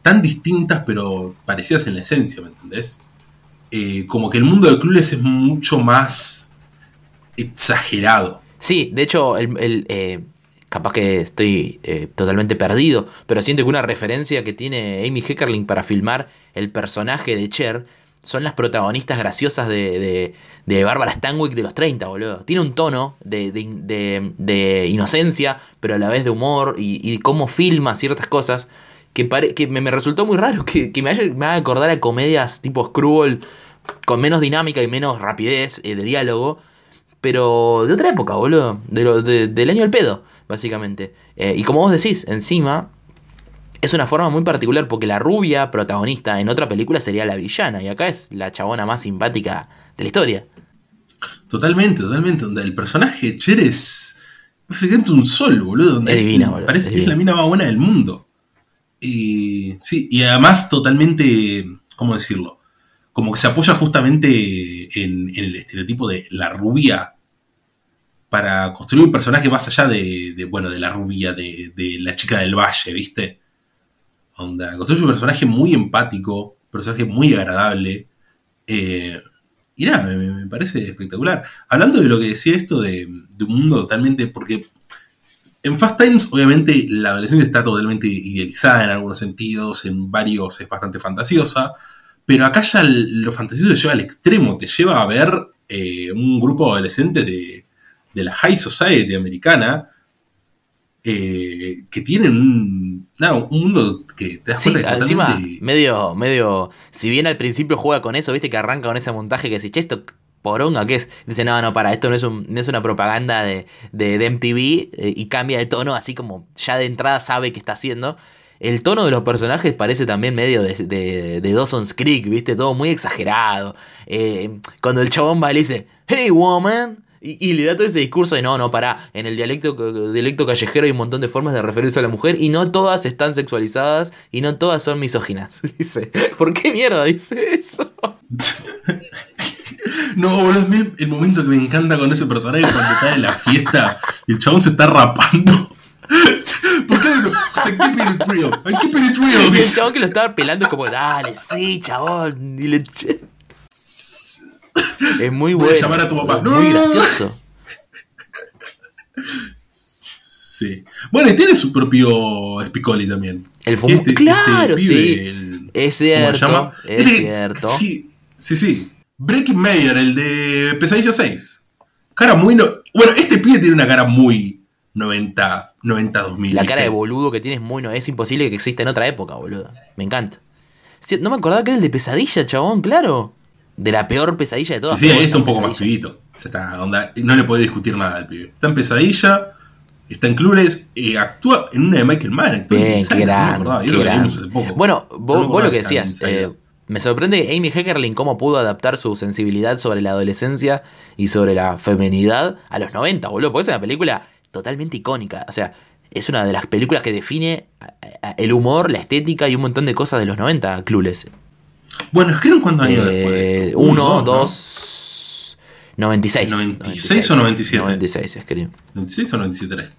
tan distintas, pero parecidas en la esencia, ¿me entendés? Eh, como que el mundo de Clueless es mucho más exagerado. Sí, de hecho, el, eh, capaz que estoy eh, totalmente perdido, pero siento que una referencia que tiene Amy Heckerling para filmar el personaje de Cher son las protagonistas graciosas de, de, Bárbara Stanwyck de los 30, boludo. Tiene un tono de, de inocencia, pero a la vez de humor y, y cómo filma ciertas cosas que, que me, resultó muy raro, que, me, haya, me haga acordar a comedias tipo Screwball con menos dinámica y menos rapidez eh, de diálogo, pero de otra época, boludo, de del año del pedo, básicamente. Eh, y como vos decís, encima, es una forma muy particular porque la rubia protagonista en otra película sería la villana y acá es la chabona más simpática de la historia. Totalmente, totalmente. Donde el personaje Cher es básicamente un sol, boludo. Donde es, divina, boludo. Parece que es la mina más buena del mundo. Y sí, y además totalmente, ¿cómo decirlo? Como que se apoya justamente en, el estereotipo de la rubia para construir un personaje más allá de, bueno, de la rubia, de, la chica del valle, ¿viste? Onda, construye un personaje muy empático, un personaje muy agradable. Eh, y nada, me, parece espectacular. Hablando de lo que decía esto de, un mundo totalmente, porque en Fast Times, obviamente, la adolescencia está totalmente idealizada en algunos sentidos, en varios es bastante fantasiosa, pero acá ya lo fantasioso te lleva al extremo, te lleva a ver eh, un grupo de adolescentes de, la High Society americana eh, que tienen un, un mundo que te das sí, encima, medio, medio, si bien al principio juega con eso, viste que arranca con ese montaje que si che, esto poronga que es. Dice, no, no, para, esto no es, un, no es una propaganda de, de, MTV eh, y cambia de tono, así como ya de entrada sabe que está haciendo. El tono de los personajes parece también medio de, de, de Dawson's Creek, ¿viste? Todo muy exagerado. Eh, cuando el chabón va y le dice, hey woman, y, le da todo ese discurso de no, no, para, en el dialecto, dialecto callejero hay un montón de formas de referirse a la mujer y no todas están sexualizadas y no todas son misóginas. Dice, ¿por qué mierda dice eso? No, boludo, es el momento que me encanta con ese personaje cuando está en la fiesta y el chabón se está rapando. ¿Por qué it real. I keep it real. Y el chabón que lo estaba pelando es como, dale, sí, chabón. Y le... Es muy bueno. llamar a tu papá. Muy gracioso. Sí. Bueno, y tiene su propio Spicoli también. El fumo. Este, claro, este sí. es cierto. ¿cómo se llama? Es este, cierto. Sí, sí, sí. Breaking Mayer, el de Pesadilla 6. Cara muy. No... Bueno, este pibe tiene una cara muy 90, 90 2000. La cara de boludo que tiene es muy. No, es imposible que exista en otra época, boludo. Me encanta. No me acordaba que era el de Pesadilla, chabón, claro. De la peor pesadilla de todas. Sí, sí, ahí está un poco más pibito. Está, onda, no le puede discutir nada al pibe. Está en Pesadilla. Está en Clubes, eh, actúa en una de Michael Mann. Bien, qué gran, Bueno, vos, lo que decías, me sorprende Amy Heckerling cómo pudo adaptar su sensibilidad sobre la adolescencia y sobre la femenidad a los 90, boludo. Porque es una película totalmente icónica. O sea, es una de las películas que define el humor, la estética y un montón de cosas de los 90, Clueless. Bueno, escriben cuántos años después. Uno, dos, 96. 96 o 97. 96 escriben. 96 o 97.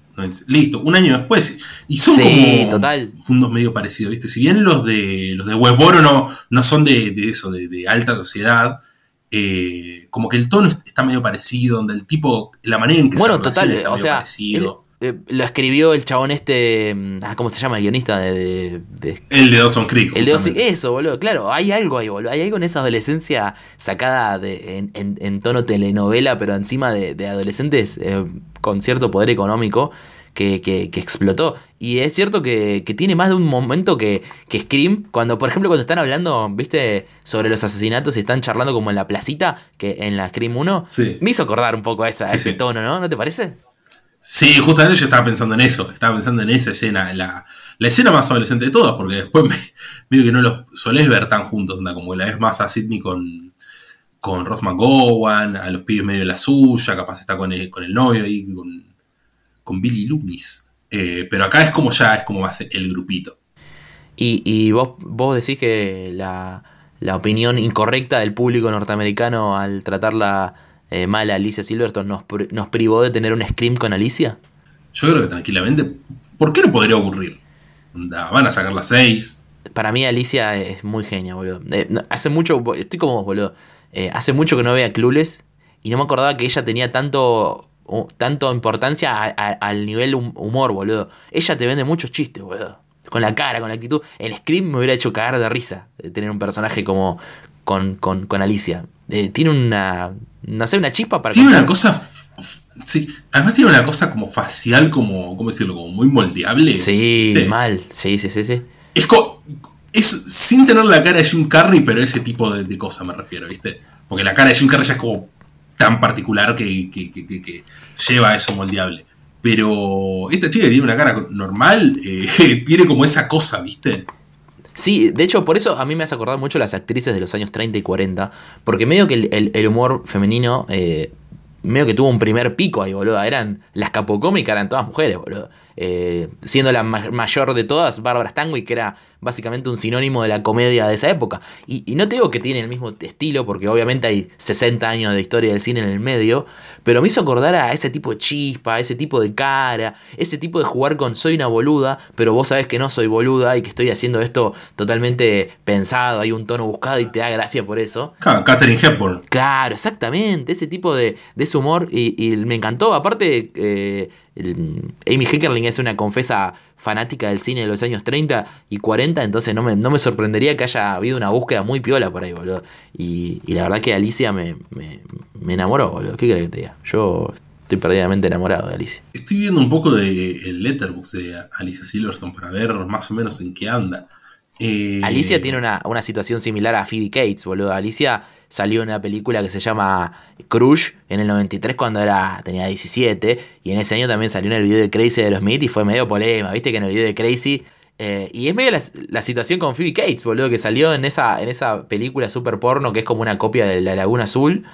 Listo, un año después. Y son como total. mundos medio parecidos, ¿viste? Si bien los de los de Westboro no, no son de, eso, de, alta sociedad, eh, como que el tono está medio parecido, donde el tipo, la manera en que bueno, se total, o sea, eh, lo escribió el chabón este. Mm, ah, ¿Cómo se llama? El guionista de. el de Dawson Creek. El de Dawson, eso, boludo. Claro, hay algo ahí, boludo. Hay algo en esa adolescencia sacada de, en, tono telenovela, pero encima de, adolescentes eh, con cierto poder económico. que, que, que explotó. Y es cierto que, que, tiene más de un momento que, que Scream, cuando, por ejemplo, cuando están hablando, viste, sobre los asesinatos y están charlando como en la placita, que en la Scream 1, me hizo acordar un poco a, esa, ese tono, ¿no? ¿No te parece? Sí, justamente yo estaba pensando en eso, estaba pensando en esa escena, la, la escena más adolescente de todas, porque después me, que no los solés ver tan juntos, como la vez más a Sidney con, con Ross McGowan, a los pibes medio de la suya, capaz está con el, con el novio ahí, con, con Billy Loomis. Eh, pero acá es como ya, es como más el grupito. Y, y vos, vos decís que la, la, opinión incorrecta del público norteamericano al tratarla eh, mal a Alicia Silverstone nos, nos privó de tener un scream con Alicia. Yo creo que tranquilamente. ¿Por qué no podría ocurrir? Van a sacar las seis. Para mí Alicia es muy genia, boludo. Eh, hace mucho, estoy como vos, boludo. Eh, hace mucho que no veía Clueless y no me acordaba que ella tenía tanto, tanto importancia al nivel humor, boludo. Ella te vende muchos chistes, boludo. Con la cara, con la actitud. En Scream me hubiera hecho cagar de risa tener un personaje como con, con, Alicia. Eh, tiene una, no sé, una chispa para... Tiene una cosa... Sí, además tiene una cosa como facial, como, ¿cómo decirlo? Como muy moldeable. Sí, mal. Sí, sí, sí, sí. Es, es sin tener la cara de Jim Carrey, pero ese tipo de, de cosas me refiero, ¿viste? Porque la cara de Jim Carrey ya es como tan particular que, que, lleva a eso moldeable. Pero esta chica tiene una cara normal, eh, tiene como esa cosa, ¿viste? Sí, de hecho, por eso a mí me hace acordar mucho las actrices de los años 30 y 40, porque medio que el, humor femenino, eh, medio que tuvo un primer pico ahí, boludo. Eran las capocómicas, eran todas mujeres, boludo. Eh, siendo la mayor de todas, Bárbara Stanwyck, que era básicamente un sinónimo de la comedia de esa época. Y, no te digo que tiene el mismo estilo, porque obviamente hay 60 años de historia del cine en el medio, pero me hizo acordar a ese tipo de chispa, ese tipo de cara, ese tipo de jugar con soy una boluda, pero vos sabés que no soy boluda y que estoy haciendo esto totalmente pensado, hay un tono buscado y te da gracia por eso. Catherine Hepburn. Claro, exactamente, ese tipo de, ese humor y, me encantó, aparte... Eh, Amy Heckerling es una confesa fanática del cine de los años 30 y 40, entonces no me, no me sorprendería que haya habido una búsqueda muy piola por ahí, boludo. Y, la verdad que Alicia me, enamoró, boludo. ¿Qué crees que te diga? Yo estoy perdidamente enamorado de Alicia. Estoy viendo un poco de el letterbox de Alicia Silverstone para ver más o menos en qué anda. Eh, Alicia tiene una, una situación similar a Phoebe Cates, boludo. Alicia salió una película que se llama Crush en el 93 cuando era, tenía 17. Y en ese año también salió en el video de Crazy de los Smith y fue medio polema. Viste que en el video de Crazy. Eh, y es medio la, situación con Phoebe Cates, boludo, que salió en esa, en esa película super porno que es como una copia de La Laguna Azul.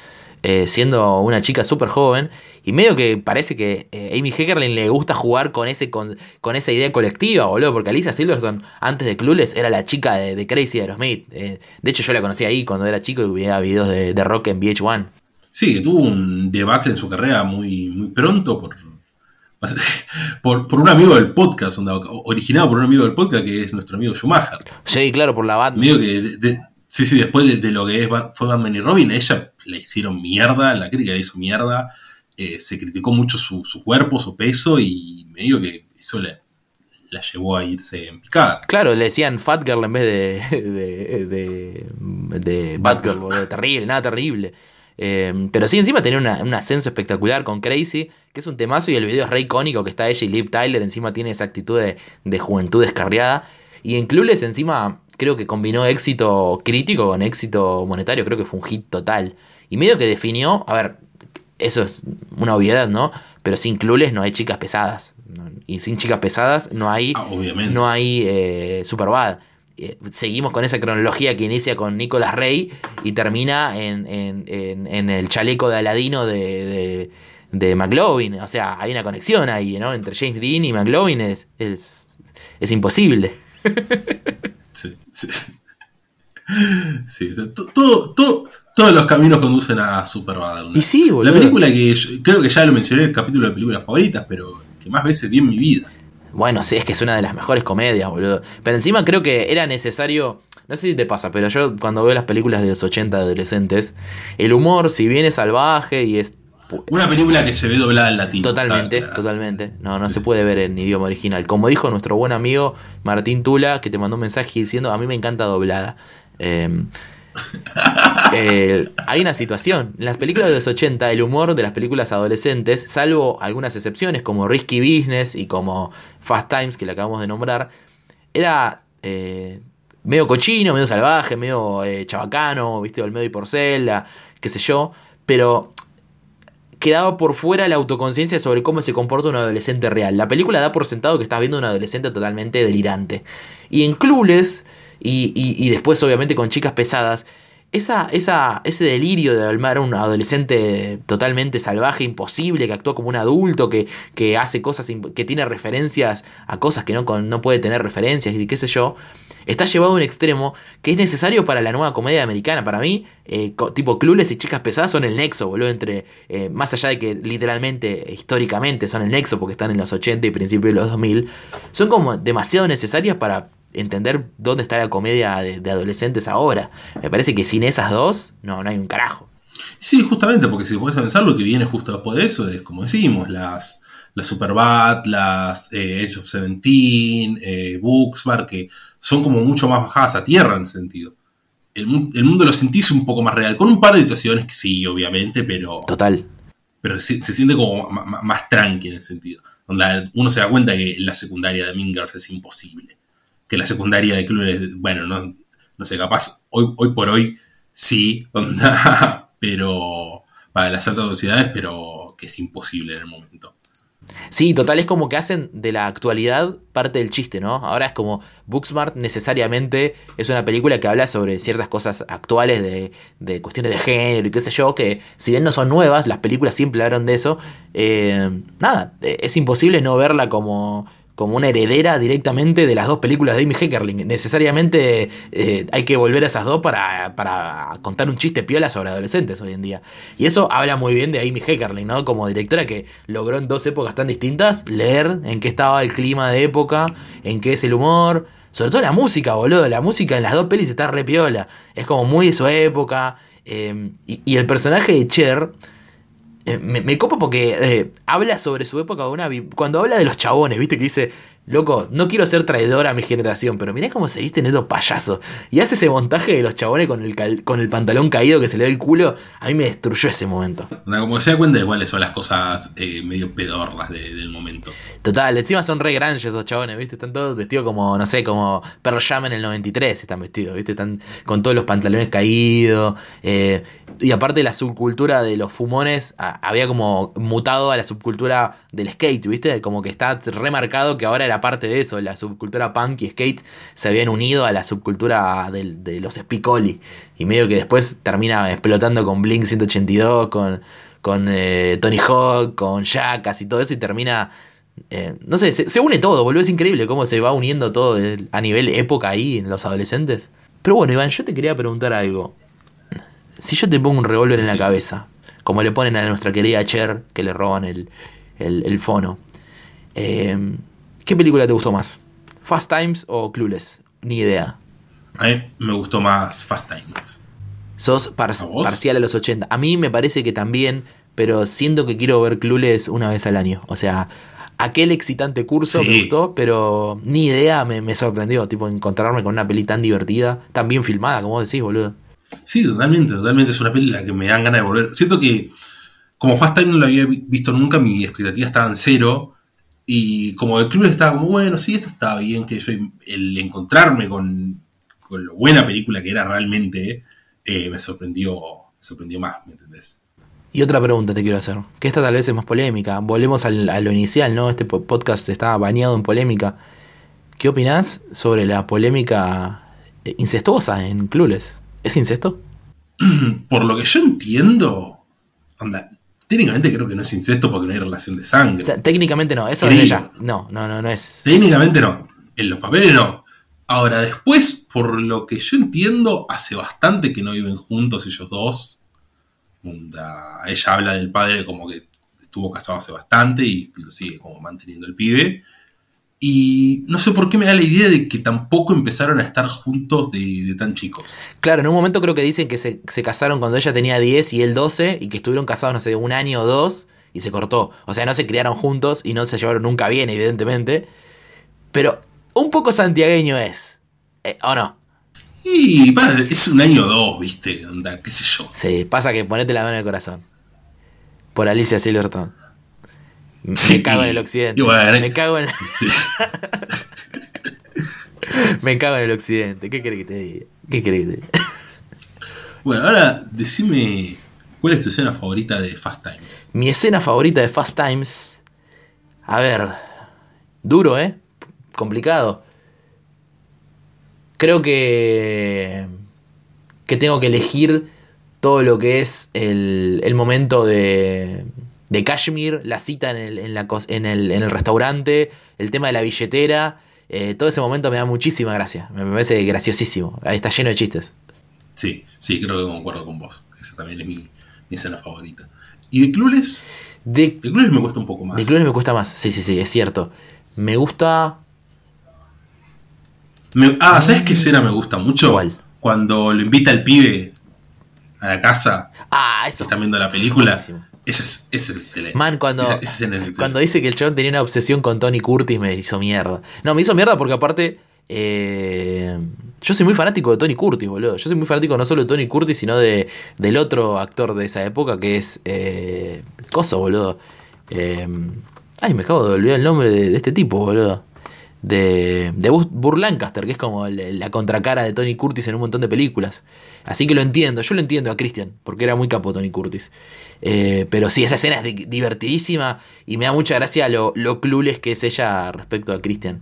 Eh, siendo una chica súper joven. Y medio que parece que eh, Amy Heckerling le gusta jugar con, ese, con, con, esa idea colectiva, boludo. Porque Alicia Silverstone, antes de Clueless, era la chica de, Crazy de Aerosmith. Eh, de hecho, yo la conocí ahí cuando era chico y veía videos de, rock en VH1. Sí, que tuvo un debacle en su carrera muy, muy pronto por, por, un amigo del podcast, originado por un amigo del podcast que es nuestro amigo Schumacher. Sí, claro, por la Batman. que Sí, sí, después de, lo que es, fue Batman y Robin, ella le hicieron mierda, la crítica le hizo mierda, eh, se criticó mucho su, cuerpo, su peso y medio que eso le, la llevó a irse en picada. Claro, le decían Fat Girl en vez de, de, de, Batgirl, terrible, nada terrible. Eh, pero sí, encima tenía un ascenso espectacular con Crazy, que es un temazo y el video es re icónico, que está ella y Liv Tyler, encima tiene esa actitud de, juventud descarriada. Y en Clueless encima creo que combinó éxito crítico con éxito monetario, creo que fue un hit total. Y medio que definió, a ver, eso es una obviedad, ¿no? Pero sin Clueless no hay chicas pesadas. Y sin chicas pesadas no hay, ah, no hay eh, Superbad. Eh, seguimos con esa cronología que inicia con Nicolas Rey y termina en, el chaleco de Aladino de, de, McLovin. O sea, hay una conexión ahí, ¿no? Entre James Dean y McLovin es, es, es imposible. Sí, sí. todos los caminos conducen a Superbad. Y sí, La película que creo que ya lo mencioné en el capítulo de películas favoritas, pero que más veces vi en mi vida. Bueno, sí, es que es una de las mejores comedias, boludo. Pero encima creo que era necesario. No sé si te pasa, pero yo cuando veo las películas de los 80 de adolescentes, el humor, si bien es salvaje y es una película que se ve doblada en latín. Totalmente, totalmente. No, no se puede ver en idioma original. Como dijo nuestro buen amigo Martín Tula, que te mandó un mensaje diciendo, a mí me encanta doblada. Em, Eh, hay una situación. En las películas de los 80, el humor de las películas adolescentes, salvo algunas excepciones como Risky Business y como Fast Times, que le acabamos de nombrar, era eh, medio cochino, medio salvaje, medio eh, chabacano, ¿viste? Olmedo y Porcela, qué sé yo. Pero quedaba por fuera la autoconciencia sobre cómo se comporta un adolescente real. La película da por sentado que estás viendo un adolescente totalmente delirante. Y en Clueless, y, después obviamente con chicas pesadas, esa, ese delirio de armar un adolescente totalmente salvaje, imposible, que actúa como un adulto, que, que hace cosas, que tiene referencias a cosas que no, no puede tener referencias y qué sé yo, está llevado a un extremo que es necesario para la nueva comedia americana. Para mí, eh, tipo Clueless y Chicas Pesadas son el nexo, boludo, entre, eh, más allá de que literalmente, históricamente son el nexo porque están en los 80 y principios de los 2000, son como demasiado necesarias para entender dónde está la comedia de, adolescentes ahora. Me parece que sin esas dos, no, no hay un carajo. Sí, justamente, porque si puedes pensar, lo que viene justo después de eso es, como decimos, las, las Superbad, las eh, Age of Seventeen, eh, Booksmart, que son como mucho más bajadas a tierra en ese sentido. El, mundo lo sentís un poco más real, con un par de situaciones que sí, obviamente, pero... Total. Pero se, siente como más, tranqui en ese sentido. Donde uno se da cuenta que la secundaria de Mingers es imposible. Que la secundaria de Club bueno, no, no sé, capaz hoy, hoy por hoy sí, pero para las altas velocidades, pero que es imposible en el momento. Sí, total, es como que hacen de la actualidad parte del chiste, ¿no? Ahora es como Booksmart necesariamente es una película que habla sobre ciertas cosas actuales de, de cuestiones de género y qué sé yo, que si bien no son nuevas, las películas siempre hablaron de eso, eh, nada, es imposible no verla como como una heredera directamente de las dos películas de Amy Heckerling. Necesariamente eh, hay que volver a esas dos para, contar un chiste piola sobre adolescentes hoy en día. Y eso habla muy bien de Amy Heckerling, ¿no? Como directora que logró en dos épocas tan distintas leer en qué estaba el clima de época, en qué es el humor. Sobre todo la música, boludo. La música en las dos pelis está re piola. Es como muy de su época. Eh, y el personaje de Cher eh, me, me, copa porque eh, habla sobre su época una cuando habla de los chabones, viste que dice, loco, no quiero ser traidor a mi generación, pero mirá cómo se visten estos payasos. Y hace ese montaje de los chabones con el, con el pantalón caído que se le ve el culo, a mí me destruyó ese momento. Como se da cuenta de cuáles son las cosas eh, medio pedorras del momento. Total, encima son re grandes esos chabones, viste, están todos vestidos como, no sé, como Pearl Jam en el 93 están vestidos, viste, están con todos los pantalones caídos. Eh, y aparte la subcultura de los fumones había como mutado a la subcultura del skate, ¿viste? Como que está remarcado que ahora era parte de eso, la subcultura punk y skate se habían unido a la subcultura de, los Spicoli. Y medio que después termina explotando con Blink 182, con, con eh, Tony Hawk, con Jackass y todo eso y termina... Eh, no sé, se, se, une todo, boludo. Es increíble cómo se va uniendo todo a nivel época ahí en los adolescentes. Pero bueno, Iván, yo te quería preguntar algo. Si yo te pongo un revólver en la cabeza, como le ponen a nuestra querida Cher, que le roban el, el, fono, eh, ¿qué película te gustó más? ¿Fast Times o Clueless? Ni idea. A mí me gustó más Fast Times. Sos parcial a los 80. A mí me parece que también, pero siento que quiero ver Clueless una vez al año. O sea, aquel excitante curso me gustó, pero ni idea me, me, sorprendió. Tipo, encontrarme con una peli tan divertida, tan bien filmada, como decís, boludo. Sí, totalmente, totalmente. Es una película que me dan ganas de volver. Siento que, como Fast Time no la había visto nunca, mi expectativa estaba en cero. Y como el club estaba como, bueno, sí, esto estaba bien, que yo el encontrarme con, con lo buena película que era realmente, eh, me sorprendió, me sorprendió más, ¿me entendés? Y otra pregunta te quiero hacer, que esta tal vez es más polémica. Volvemos al, a lo inicial, ¿no? Este podcast está bañado en polémica. ¿Qué opinás sobre la polémica eh, incestuosa en Clules? ¿Es incesto? Por lo que yo entiendo, onda, técnicamente creo que no es incesto porque no hay relación de sangre. técnicamente no, eso es ella. No, no, no, no es. Técnicamente no. En los papeles no. Ahora, después, por lo que yo entiendo, hace bastante que no viven juntos ellos dos. ella habla del padre como que estuvo casado hace bastante y lo sigue como manteniendo el pibe. Y no sé por qué me da la idea de que tampoco empezaron a estar juntos de, tan chicos. Claro, en un momento creo que dicen que se, casaron cuando ella tenía 10 y él 12 y que estuvieron casados, no sé, un año o dos y se cortó. O sea, no se criaron juntos y no se llevaron nunca bien, evidentemente. Pero un poco santiagueño es. Eh, ¿O no? Y es un año o dos, viste, onda, qué sé yo. Sí, pasa que ponete la mano en el corazón. Por Alicia Silverton. Me Sí, cago en el occidente. bueno, me cago en Sí. me cago en el occidente. ¿Qué querés que te diga? ¿Qué querés que te diga? Bueno, ahora decime cuál es tu escena favorita de Fast Times. Mi escena favorita de Fast Times. A ver. Duro, ¿eh? Complicado. Creo que. Que tengo que elegir todo lo que es el, el momento de. De Kashmir, la cita en el, en la en el, en el restaurante, el tema de la billetera. eh, todo ese momento me da muchísima gracia. Me parece graciosísimo. Ahí está lleno de chistes. Sí, sí, creo que concuerdo con vos. Esa también es mi, mi escena favorita. ¿Y de Clueless? De, De Clueless me cuesta un poco más. de Clueless me cuesta más. Sí, sí, sí, es cierto. Me gusta. Me- ah, ¿sabes qué escena me gusta mucho? ¿Cuál? Cuando lo invita el pibe a la casa, Ah, eso. están viendo la película. Esa es, esa es excelente. Man, cuando, Esa- esa escena es excelente. cuando dice que el chabón tenía una obsesión con Tony Curtis, me hizo mierda. No, me hizo mierda porque aparte. eh, yo soy muy fanático de Tony Curtis, boludo. Yo soy muy fanático no solo de Tony Curtis, sino de, del otro actor de esa época que es. Eh, Coso, boludo. Eh, ay, me acabo de olvidar el nombre de, de este tipo, boludo. De, de Burr Lancaster, que es como la contracara de Tony Curtis en un montón de películas. Así que lo entiendo, yo lo entiendo a Christian, porque era muy capo Tony Curtis. Eh, pero sí, esa escena es di- divertidísima y me da mucha gracia lo, lo clueless que es ella respecto a Christian.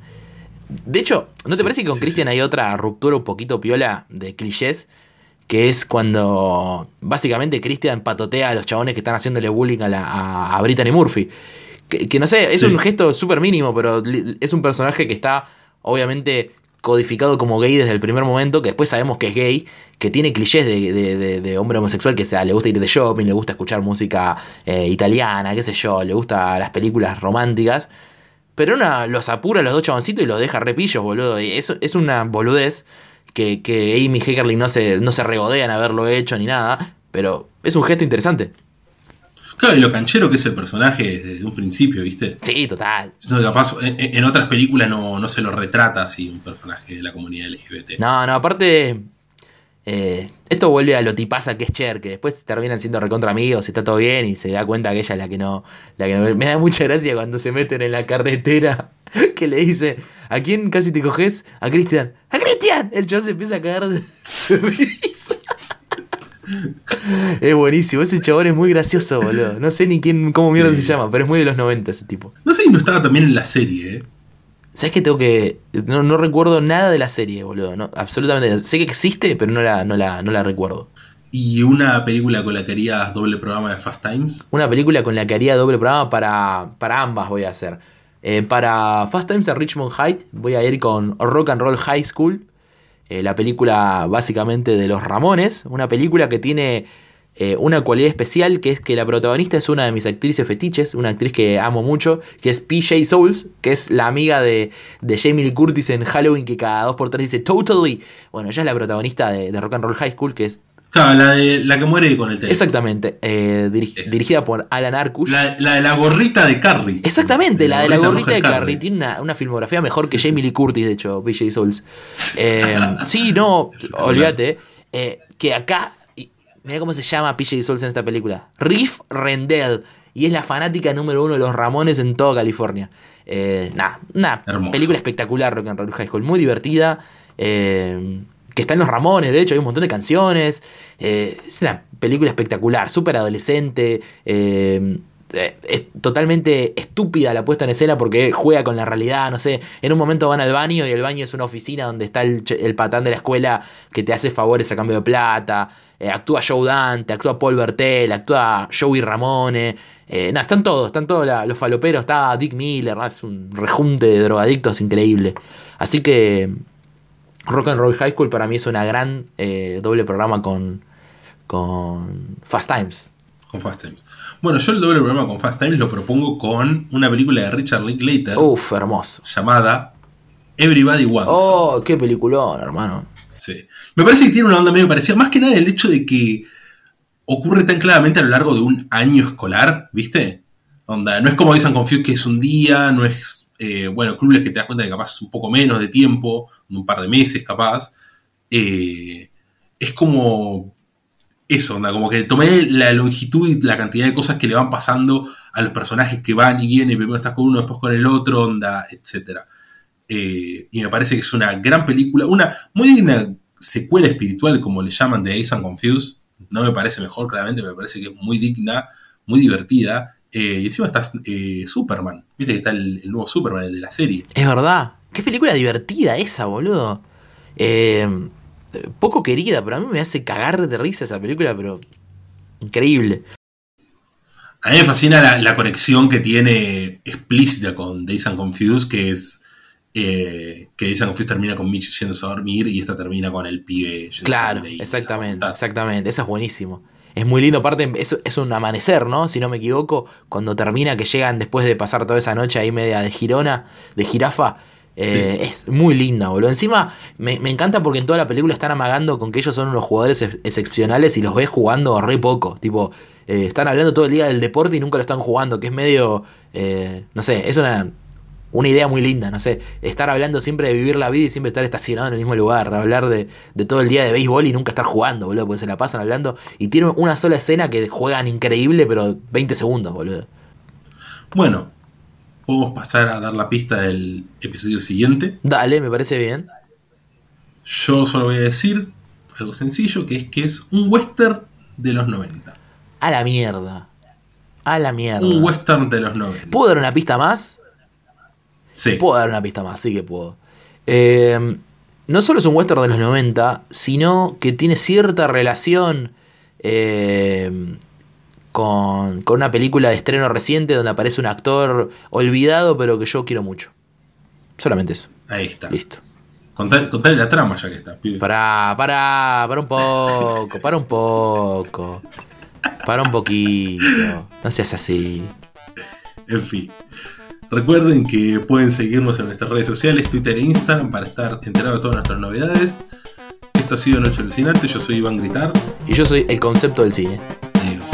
De hecho, ¿no te Sí, parece que con sí, Christian hay otra ruptura un poquito piola de clichés? Que es cuando básicamente Christian patotea a los chabones que están haciéndole bullying a, la, a, a Brittany Murphy. Que, que no sé, es un gesto súper mínimo, pero es un personaje que está obviamente codificado como gay desde el primer momento, que después sabemos que es gay, que tiene clichés de, de- de- hombre homosexual, que sea, le gusta ir de shopping, le gusta escuchar música eh, italiana, qué sé yo, le gusta las películas románticas. Pero una los apura a los dos chaboncitos y los deja repillos, boludo. Eso es una boludez que, que Amy Heckerling no se, no se regodea en haberlo hecho ni nada. Pero es un gesto interesante. Claro, y lo canchero que es el personaje desde un principio, ¿viste? Sí, total. Siento que capaz en, en otras películas no, no se lo retrata así un personaje de la comunidad LGBT. No, no, aparte. eh, esto vuelve a lo tipaza que es Cher, que después terminan siendo recontra amigos y está todo bien y se da cuenta que ella es la que no. La que no- Me da mucha gracia cuando se meten en la carretera que le dice: ¿A quién casi te coges? A Cristian. ¡A Cristian! El chaval se empieza a cagar de. Es buenísimo, ese chabón es muy gracioso, boludo. No sé ni quién, cómo mierda Sí. se llama, pero es muy de los 90 ese tipo. No sé si no estaba también en la serie, ¿eh? ¿Sabes que tengo que.? No, no recuerdo nada de la serie, boludo. No, absolutamente. Sé que existe, pero no la, no la, no la recuerdo. Y una película con la que harías doble programa de Fast Times. Una película con la que haría doble programa para, para ambas voy a hacer. Eh, para Fast Times at Richmond Height voy a ir con Rock and Roll High School. Eh, la película básicamente de los Ramones. Una película que tiene eh, una cualidad especial que es que la protagonista es una de mis actrices fetiches, una actriz que amo mucho, que es PJ Souls, que es la amiga de, de Jamie Lee Curtis en Halloween que cada dos por tres dice Totally. Bueno, ella es la protagonista de, de Rock and Roll High School, que es Claro, la, de, la que muere con el teléfono. exactamente eh, diri- dirigida por Alan Arkush. La, la de la gorrita de Carrie. Exactamente, la de la gorrita de Carrie. Tiene una, una filmografía mejor que Jamie Lee Curtis, de hecho, BJ Souls. Eh, sí, no, olvídate. eh, que acá, mira cómo se llama PJ Souls en esta película. Riff Rendell. Y es la fanática número uno de los Ramones en toda California. Eh, nada, una Hermoso. película espectacular, Rock and Roll High School. Muy divertida. eh, que está en los Ramones, de hecho, hay un montón de canciones. eh, es una película espectacular, súper adolescente. eh, eh, es totalmente estúpida la puesta en escena porque juega con la realidad, no sé, en un momento van al baño y el baño es una oficina donde está el, patán de la escuela que te hace favores a cambio de plata, actúa Joe Dante, actúa Paul Bertel, actúa Joey Ramone, nada, están todos, están todos los faloperos, está Dick Miller, ¿no? es un rejunte de drogadictos increíble. Así que Rock and Roll High School para mí es una gran eh, doble programa con, con Fast Times. Con Fast Times. Bueno, yo el doble programa con Fast Times lo propongo con una película de Richard Linklater Uf, hermoso. llamada Everybody Wants. Oh, qué peliculón, hermano. Sí. Me parece que tiene una onda medio parecida. Más que nada el hecho de que ocurre tan claramente a lo largo de un año escolar, ¿viste? Onda, no es como dicen Confused que es un día, no es, eh, bueno, clubes que te das cuenta de capaz un poco menos de tiempo, un par de meses capaz. eh, es como eso, onda, como que tomé la longitud y la cantidad de cosas que le van pasando a los personajes que van y vienen, primero estás con uno, después con el otro, onda, etc. Eh, y me parece que es una gran película, una muy digna secuela espiritual, como le llaman, de Ace and Confused. No me parece mejor, claramente, me parece que es muy digna, muy divertida. Eh, y encima está eh, Superman. Viste que está el, nuevo Superman, el de la serie. Es verdad. Qué película divertida esa, boludo. Eh, poco querida, pero a mí me hace cagar de risa esa película, pero increíble. A mí me fascina la, conexión que tiene explícita con Days and Confused, que es que Days and Confused termina con Mitch yéndose a dormir y esta termina con el pibe. Claro, exactamente, exactamente. Eso es buenísimo. Es muy lindo, aparte es, un amanecer, ¿no? Si no me equivoco, cuando termina que llegan después de pasar toda esa noche ahí media de girona, de jirafa. Eh, es muy linda, boludo. Encima me, encanta porque en toda la película están amagando con que ellos son unos jugadores excepcionales y los ves jugando re poco. Tipo, eh, están hablando todo el día del deporte y nunca lo están jugando, que es medio, eh, no sé, es una una idea muy linda, no sé, estar hablando siempre de vivir la vida y siempre estar estacionado en el mismo lugar, hablar de, todo el día de béisbol y nunca estar jugando, boludo, porque se la pasan hablando y tiene una sola escena que juegan increíble, pero 20 segundos, boludo. Bueno, podemos pasar a dar la pista del episodio siguiente. Dale, me parece bien. Yo solo voy a decir algo sencillo, que es que es un western de los 90. A la mierda. A la mierda. Un western de los 90. ¿Puedo dar una pista más? Puedo dar una pista más, sí que puedo. Eh, no solo es un western de los 90, sino que tiene cierta relación eh, con, una película de estreno reciente donde aparece un actor olvidado, pero que yo quiero mucho. Solamente eso. Ahí está. Listo. Contale, la trama ya que está, Para, para, para un poco, para un poco. Para un poquito. No seas así. En fin. Recuerden que pueden seguirnos en nuestras redes sociales, Twitter e Instagram, para estar enterados de todas nuestras novedades. Esto ha sido Noche Alucinante, yo soy Iván Gritar. Y yo soy el concepto del cine. Adiós.